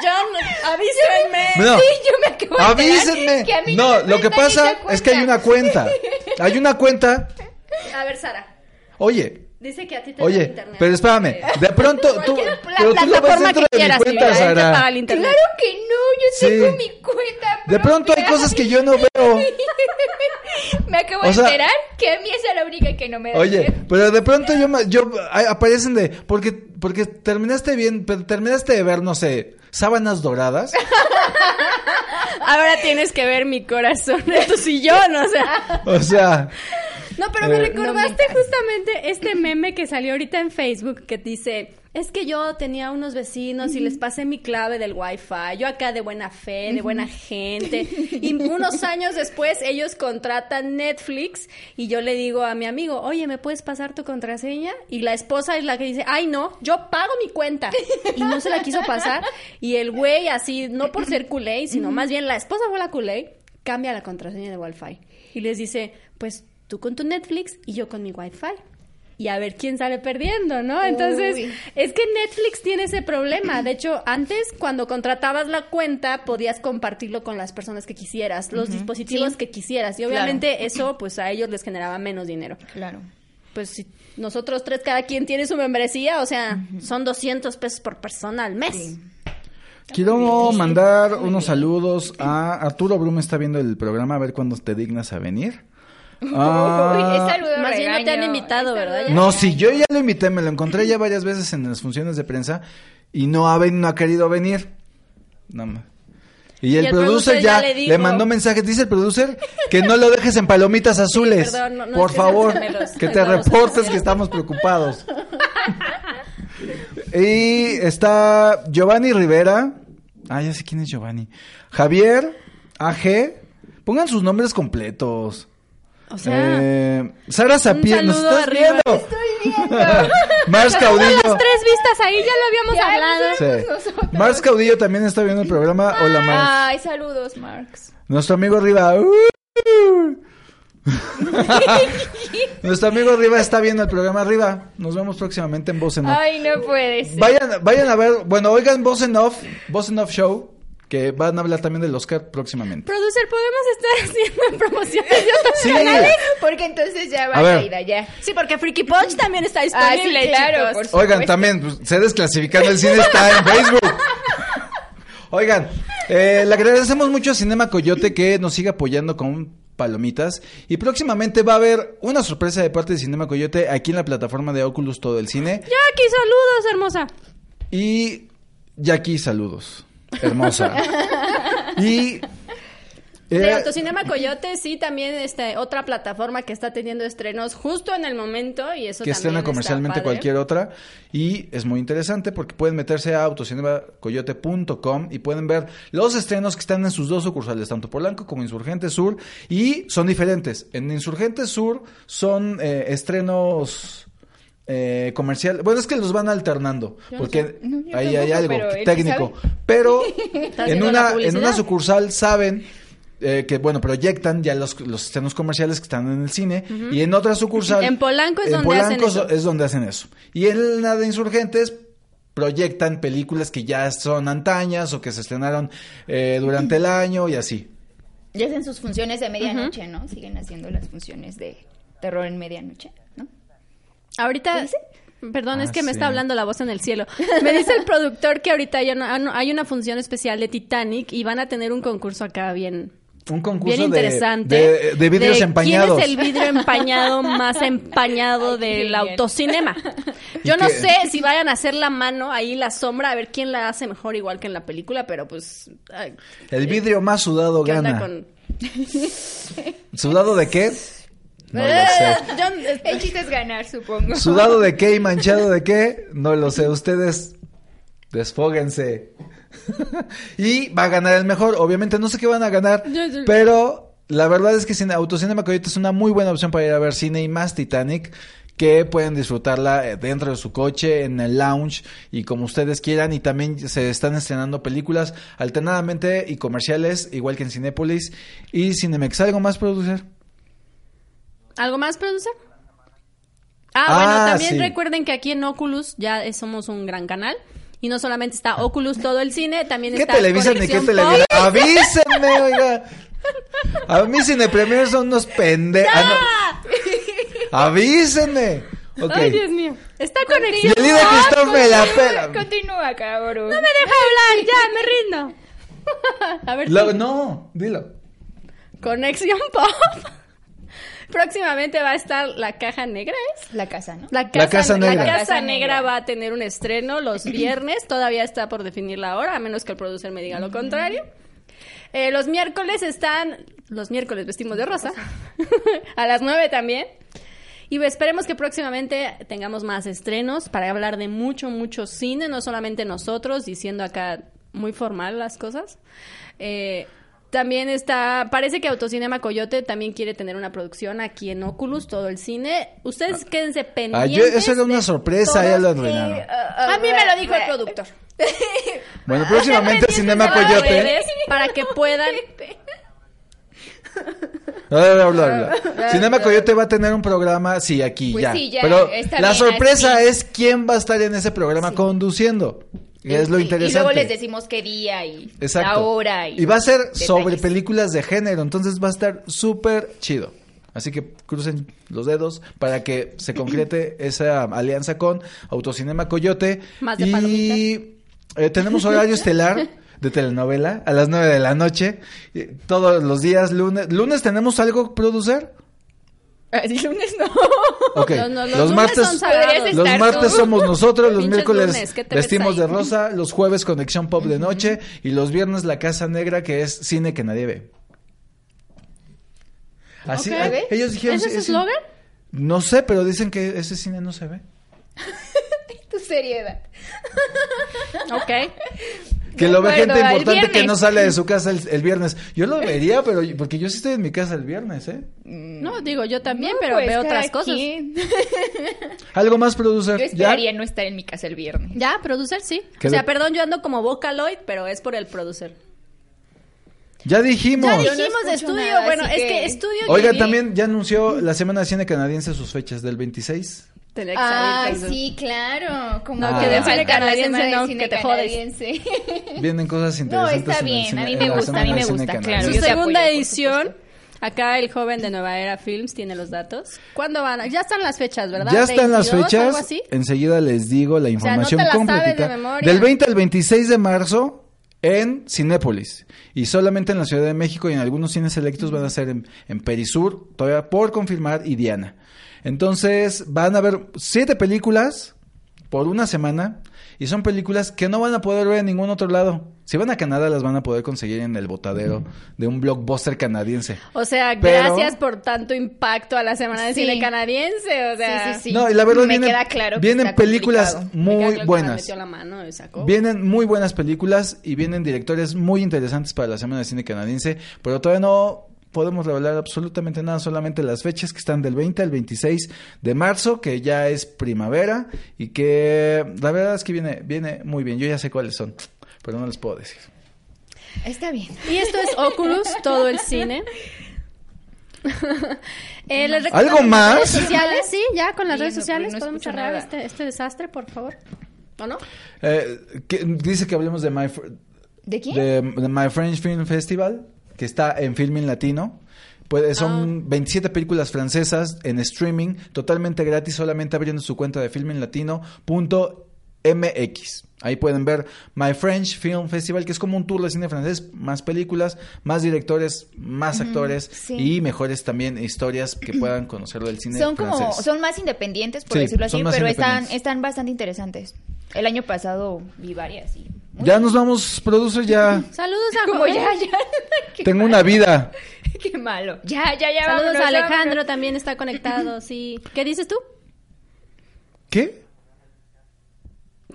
John, avísenme. No. Sí, yo me acabo de enterar ¡Avísenme! que a mí No, me lo que pasa es que hay una cuenta. Hay una cuenta. A ver, Sara. Oye, Dice que a ti te da oye, internet. pero espérame. De pronto tú, pero tú lo ves plataforma dentro que de mi quieras, mi cuenta, paga el internet. Claro que no, yo Sí. tengo mi cuenta. De pronto hay propia. cosas que yo no veo. Me acabo O de sea- enterar que a mí esa es la única que no me da. Oye, pero de pronto yo, me- yo aparecen de porque porque terminaste bien, pero terminaste de ver no sé sábanas doradas. Ahora tienes que ver mi corazón en tu sillón, o sea. O sea, No, pero me Eh, recordaste justamente este meme que salió ahorita en Facebook que dice, es que yo tenía unos vecinos y les pasé mi clave del wifi, yo acá de buena fe, de buena gente, y unos años después ellos contratan Netflix y yo le digo a mi amigo, oye, ¿me puedes pasar tu contraseña? Y la esposa es la que dice, ay no, yo pago mi cuenta, y no se la quiso pasar, y el güey así, no por ser culé, sino más bien la esposa fue la culé, cambia la contraseña de wifi y les dice, pues tú con tu Netflix y yo con mi Wi-Fi. Y a ver quién sale perdiendo, ¿no? Entonces, Uy. es que Netflix tiene ese problema. De hecho, antes cuando contratabas la cuenta podías compartirlo con las personas que quisieras, los dispositivos Sí. que quisieras. Y Claro. obviamente eso pues a ellos les generaba menos dinero. Claro. Pues si nosotros tres, cada quien tiene su membresía, o sea, son 200 pesos por persona al mes. quiero mandar unos saludos a Arturo Brum está viendo el programa a ver cuándo te dignas a venir. Ah, Uy, es saludo Más bien no te han regaño, invitado, es ¿verdad? saludo No, regaño. sí, yo ya lo invité, me lo encontré ya varias veces en las funciones de prensa y no ha, ven- no ha querido venir. No, y el, el producer, producer ya ya le mandó mensajes, dice el producer, que no lo dejes en palomitas azules. perdón, no- no por favor, que te reportes que estamos preocupados. y está Giovanni Rivera. Ah, ya sé quién es Giovanni. Javier AG. Pongan sus nombres completos. O sea, Eh, Sara Sapien, ¿nos estás arriba. viendo? Estoy viendo. Mars Caudillo. las tres vistas ahí ya lo habíamos Ya, hablado. Sí. Mars Caudillo también está viendo el programa. Hola, Mars. Ay, saludos, Marx. Nuestro amigo arriba. Uh. Nuestro amigo Riva está viendo el programa Riva. Nos vemos próximamente en Voz en Off. Ay, no puede ser. Vayan, vayan a ver, bueno, oigan Voz en Off, Voz en Off Show, que van a hablar también del Oscar próximamente. Producer, ¿podemos estar haciendo promociones de otros Sí. canales? Porque entonces ya va A ver. caída, ya. Sí, porque Freaky Punch también está disponible, Ah, sí, claro, chicos. por supuesto. Oigan, también, pues, se desclasificando el cine está en Facebook. Oigan, eh, le agradecemos mucho a Cinema Coyote que nos sigue apoyando con palomitas. Y próximamente va a haber una sorpresa de parte de Cinema Coyote aquí en la plataforma de Oculus Todo el Cine. Jackie, saludos, hermosa. Y Jackie, saludos. Hermosa. y... eh, De Autocinema Coyote, sí, también este, otra plataforma que está teniendo estrenos justo en el momento y eso que estrena comercialmente cualquier otra y es muy interesante porque pueden meterse a autocinemacoyote.com y pueden ver los estrenos que están en sus dos sucursales, tanto Polanco como Insurgente Sur y son diferentes. En Insurgente Sur son eh, estrenos eh, comercial, bueno es que los van alternando Yo no porque sé. No, yo ahí hay algo pero técnico, pero en una en una sucursal saben eh, que bueno proyectan ya los, los estrenos comerciales que están en el cine y en otra sucursal En Polanco es en donde hacen Polanco eso. es donde hacen eso y en la de Insurgentes proyectan películas que ya son antañas o que se estrenaron eh, durante el año y así Y hacen sus funciones de medianoche, ¿no? Siguen haciendo las funciones de terror en medianoche, ¿no? Ahorita, perdón, es Ah, que me está hablando la voz en el cielo. Me dice el productor que ahorita hay una, hay una función especial de Titanic y van a tener un concurso acá bien... un concurso Bien interesante. de, de vidrios de empañados ¿Quién es el vidrio empañado más empañado del autocinema? Yo no que- sé si vayan a hacer la mano ahí, la sombra, a ver quién la hace mejor igual que en la película, pero pues... ay, el vidrio más sudado ¿qué onda gana con- sudado de qué no lo sé Yo- El chiste es ganar, supongo. ¿Sudado de qué y manchado de qué? No lo sé. Ustedes desfóguense. y va a ganar el mejor. Obviamente no sé qué van a ganar. Pero la verdad es que Cine- Autocinema Coyote es una muy buena opción para ir a ver cine y más Titanic. Que pueden disfrutarla eh, dentro de su coche, en el lounge y como ustedes quieran. Y también se están estrenando películas alternadamente y comerciales, igual que en Cinépolis y Cinemex. ¿Algo más, producer? ¿Algo más, producer? Ah, Ah, bueno, también sí. recuerden que aquí en Oculus ya somos un gran canal. Y no solamente está Oculus todo el cine, también ¿Qué está Televisa ni qué Conexión Televisa? Pop. Avísenme, oiga. A mí Cine Premier son unos pendejos. Avísenme. Ok. Ay, Dios mío. Está Y conexión. el líder Cristóbal me la pela. Continúa, cabrón. No me deja hablar, ya, me rindo. A ver, Lo- no, dilo. Conexión Pop. Próximamente va a estar La Caja Negra, ¿es? La casa, ¿no? La Casa, Casa Negra. La Casa Negra va a tener un estreno los viernes. Todavía está por definir la hora, a menos que el producer me diga lo contrario. Eh, los miércoles están... Los miércoles vestimos de rosa. a las 9 también. Y esperemos que próximamente tengamos más estrenos para hablar de mucho, mucho cine. No solamente nosotros, diciendo acá muy formal las cosas. Eh, también está, parece que Autocinema Coyote también quiere tener una producción aquí en Oculus, todo el cine. Ustedes quédense Ah, pendientes. yo, eso era una sorpresa, ya lo arruinaron. A mí me lo dijo el productor. Bueno, próximamente Cinema Coyote. Para que puedan. Habla, habla, habla. Cinema Coyote va a tener un programa, sí, aquí Pues ya. sí, ya, Pero la sorpresa así. es quién va a estar en ese programa conduciendo. Y es lo Y- interesante. Y luego les decimos qué día y Exacto. la hora. Y, Y va a ser detalles. sobre películas de género, entonces va a estar súper chido. Así que crucen los dedos para que se concrete esa alianza con Autocinema Coyote. Más de y eh, tenemos horario estelar de telenovela a las 9 de la noche. Todos los días, lunes. ¿Lunes tenemos algo que producir? Sí, lunes no. Ok, No, no, los los, martes, son los martes somos nosotros, los miércoles lunes, ¿qué te ves vestimos de rosa, los jueves conexión pop de noche y los viernes la casa negra que es cine que nadie ve. Así, Ok. eh, ellos dijeron ¿Ese es eslogan? No sé, pero dicen que ese cine no se ve. Tu seriedad. Ok. Que lo ve gente importante que no sale de su casa el, el viernes. Yo lo vería, pero porque yo sí estoy en mi casa el viernes, ¿eh? No, digo yo también, No, pero pues, veo otras cosas. quien. Algo más producer. Yo ¿Ya? esperaría no estar en mi casa el viernes. Ya, producer, sí. ¿Qué O sea, perdón, yo ando como Vocaloid, pero es por el producer. Ya dijimos. Ya Yo no dijimos de estudio. nada, bueno, es que, que- estudio. Oiga, llegué- también ya anunció la Semana de Cine Canadiense sus fechas del 26. Tenía que salir Ay, con su- sí, claro. Como No, que de cine canadiense no, cine que te jodes. canadiense. Vienen cosas No, interesantes. está en el bien, cine- a mí me gusta, a mí me gusta, claro. Su Yo te segunda apoyo, edición. Acá el joven de Nueva Era Films tiene los datos. ¿Cuándo van? a- Ya están las fechas, ¿verdad? Ya están las 22, algo fechas. así. Enseguida les digo la sea, no información te la sabes completita. de memoria. Del 20 al 26 de marzo en Cinépolis. Y solamente en la Ciudad de México y en algunos cines selectos van a ser en, en Perisur, todavía por confirmar, y Diana. Entonces van a ver siete películas por una semana. Y son películas que no van a poder ver en ningún otro lado. Si van a Canadá, las van a poder conseguir en el botadero de un blockbuster canadiense. O sea, Pero- gracias por tanto impacto a la Semana de Sí. Cine Canadiense. O sea, Sí, sí, sí. No, y la verdad Me vienen, queda claro que vienen películas complicado. me queda muy claro que me buenas. metió la mano y sacó. Vienen muy buenas películas y vienen directores muy interesantes para la Semana de Cine Canadiense, pero todavía no podemos revelar absolutamente nada, solamente las fechas que están del 20 al 26 de marzo, que ya es primavera y que la verdad es que viene viene muy bien. Yo ya sé cuáles son, pero no les puedo decir. Está bien. Y esto es Oculus, todo el cine. Eh, les ¿Algo las más? redes sociales, sí, ya con las Sí, redes no, sociales no podemos escucho cerrar este, este desastre, por favor. ¿O no? Eh, que- dice que hablemos de My ¿De quién? de, de My French Film Festival, que está en Filming Latino. Pues son Ah. 27 películas francesas en streaming, totalmente gratis, solamente abriendo su cuenta de filminglatino.mx. Ahí pueden ver My French Film Festival, que es como un tour de cine francés, más películas, más directores, más actores sí. y mejores también historias que puedan conocer del cine Son como, francés. son más independientes, por Sí, decirlo así, pero están, bastante interesantes. El año pasado vi varias y... Ya nos vamos, producer, ya Saludos a Como ya, ya. Tengo malo, una vida. Qué malo. Ya, ya, ya. Saludos vámonos, a Alejandro, vámonos. también está conectado, sí. ¿Qué dices tú? ¿Qué?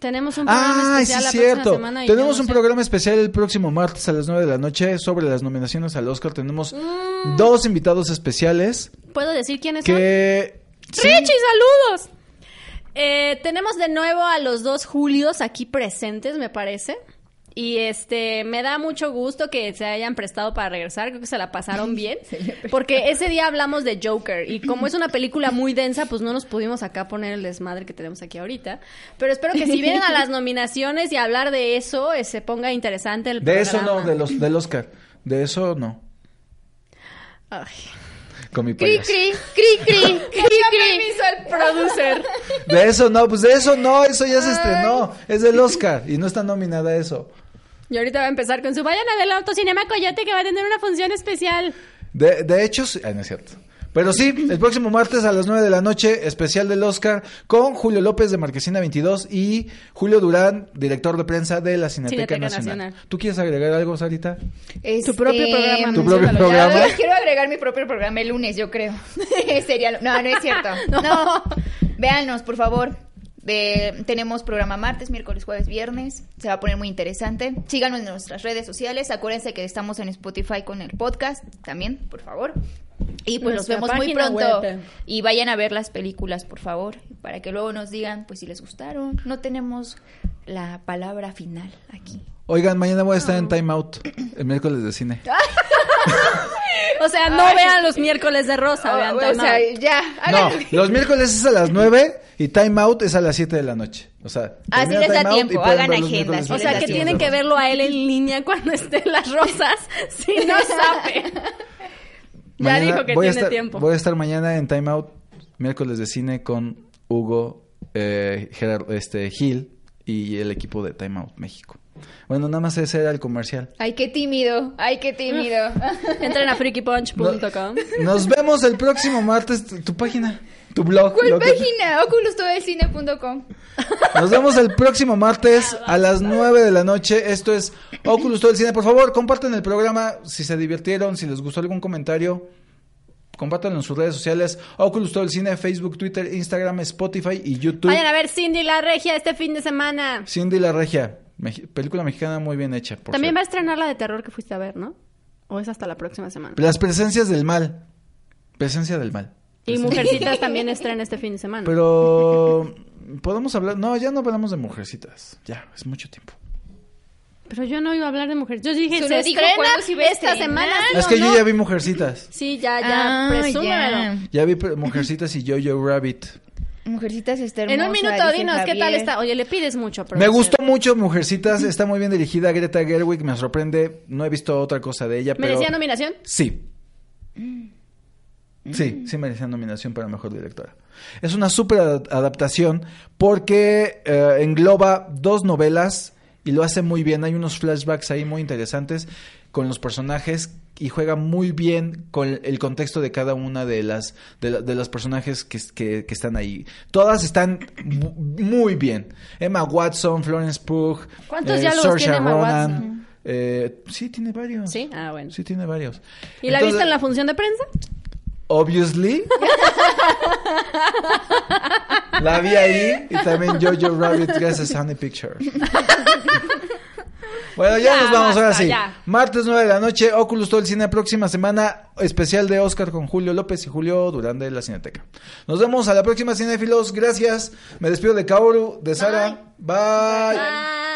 Tenemos un programa Ah, sí, especial la cierto. próxima semana. y Tenemos un sé. programa especial el próximo martes a las 9 de la noche sobre las nominaciones al Oscar. Tenemos Mm. dos invitados especiales ¿Puedo decir quiénes son? que... Sí. ¡Richie, saludos! Eh, tenemos de nuevo a los dos Julios aquí presentes, me parece. Y este, me da mucho gusto que se hayan prestado para regresar, creo que se la pasaron bien, porque ese día hablamos de Joker y como es una película muy densa, pues no nos pudimos acá poner el desmadre que tenemos aquí ahorita. Pero espero que si vienen a las nominaciones y hablar de eso, eh, se ponga interesante el De eso programa. no, de los, del Oscar. De eso no. Ay. Con mi Cri, payaso. cri, cri, cri, cri, cri. al producer. De eso no, pues de eso no, eso ya se estrenó. Es del Oscar y no está nominada a eso. Y ahorita va a empezar con su vayan a ver el autocinema Coyote que va a tener una función especial. De, de hecho, sí- ay, no es cierto. Pero sí, el próximo martes a las 9 de la noche, especial del Oscar, con Julio López de Marquesina 22 y Julio Durán, director de prensa de la Cineteca, Cineteca Nacional. Nacional. ¿Tú quieres agregar algo, Sarita? Este, Tu propio programa, Tu propio ya. Quiero agregar mi propio programa el lunes, yo creo. Sería, lo- no, no es cierto. No. Véanos, por favor. De- tenemos programa martes, miércoles, jueves, viernes. Se va a poner muy interesante. Síganos en nuestras redes sociales. Acuérdense que estamos en Spotify con el podcast también, por favor. Y pues Nuestra nos vemos muy pronto. web. Y vayan a ver las películas, por favor, para que luego nos digan pues si les gustaron. No tenemos la palabra final aquí. Oigan, mañana voy a estar en Time Out, el miércoles de cine. O sea, no Ay. vean los miércoles de rosa, vean o sea, Out. ya. No, los miércoles es a las 9 y Time Out es a las 7 de la noche. O sea, Así les da tiempo, hagan ver los agenda, miércoles sí O sea, que tiempo. tienen que verlo a él en línea cuando estén las rosas, si no sabe. Ya Mañana dijo que voy a tiene estar- tiempo. Voy a estar mañana en Time Out, miércoles de cine con Hugo, eh, Gerardo, este, Gil y el equipo de Time Out México. Bueno, nada más ese era el comercial. Ay, qué tímido. Ay, qué tímido. Entren a freakypunch.com. Nos vemos el próximo martes. Tu, tu página, tu blog. ¿Cuál página? OculusTodoelCine.com. Nos vemos el próximo martes a las 9 de la noche. Esto es Oculus Todo el Cine. Por favor, compartan el programa si se divirtieron, si les gustó algún comentario. Compártanlo en sus redes sociales. Oculus Todo el Cine, Facebook, Twitter, Instagram, Spotify y YouTube. Vayan a ver Cindy la Regia este fin de semana. Cindy la Regia. Película mexicana muy bien hecha. por También va a estrenar la de terror que fuiste a ver, ¿no? ¿O es hasta la próxima semana? Las presencias del mal. Presencia del mal. Y Mujercitas también estrena este fin de semana. Pero podemos hablar. No, ya no hablamos de mujercitas. Ya, es mucho tiempo. Pero yo no iba a hablar de mujeres. Yo dije, se estrena a esta estrenar. semana. ¿sí Es que yo ya vi Mujercitas. Sí, ya, ya, Ah, presúmelo. ya. Vi Mujercitas y Jojo Rabbit. Mujercitas está En hermosa. un minuto, dinos, ¿qué tal está? Oye, le pides mucho, Me producción. gustó mucho Mujercitas, está muy bien dirigida. Greta Gerwig me sorprende. No he visto otra cosa de ella, pero... ¿Merecía nominación? Sí. Sí, sí merecía nominación para mejor directora. Es una súper ad- adaptación porque eh, engloba dos novelas y lo hace muy bien. Hay unos flashbacks ahí muy interesantes con los personajes y juega muy bien con el contexto de cada una de las de, la- de las personajes que, que- que están ahí. Todas están mu- muy bien. Emma Watson, Florence Pugh, ¿Cuántos eh, diálogos Saoirse tiene Emma Ronan. Watson? Eh, sí, tiene varios. Sí, ah, bueno. Sí, tiene varios. ¿Y la viste en la función de prensa? Obviously. la vi ahí y también Jojo Rabbit gracias a Honey Pictures. Bueno, ya, Ya, nos vamos ahora sí. ya. Martes 9 de la noche, Oculus todo el cine. Próxima semana, especial de Oscar con Julio López y Julio Durán de la Cineteca. Nos vemos a la próxima, cinéfilos. Gracias. Me despido de Kaoru, de Sara. Bye. Bye.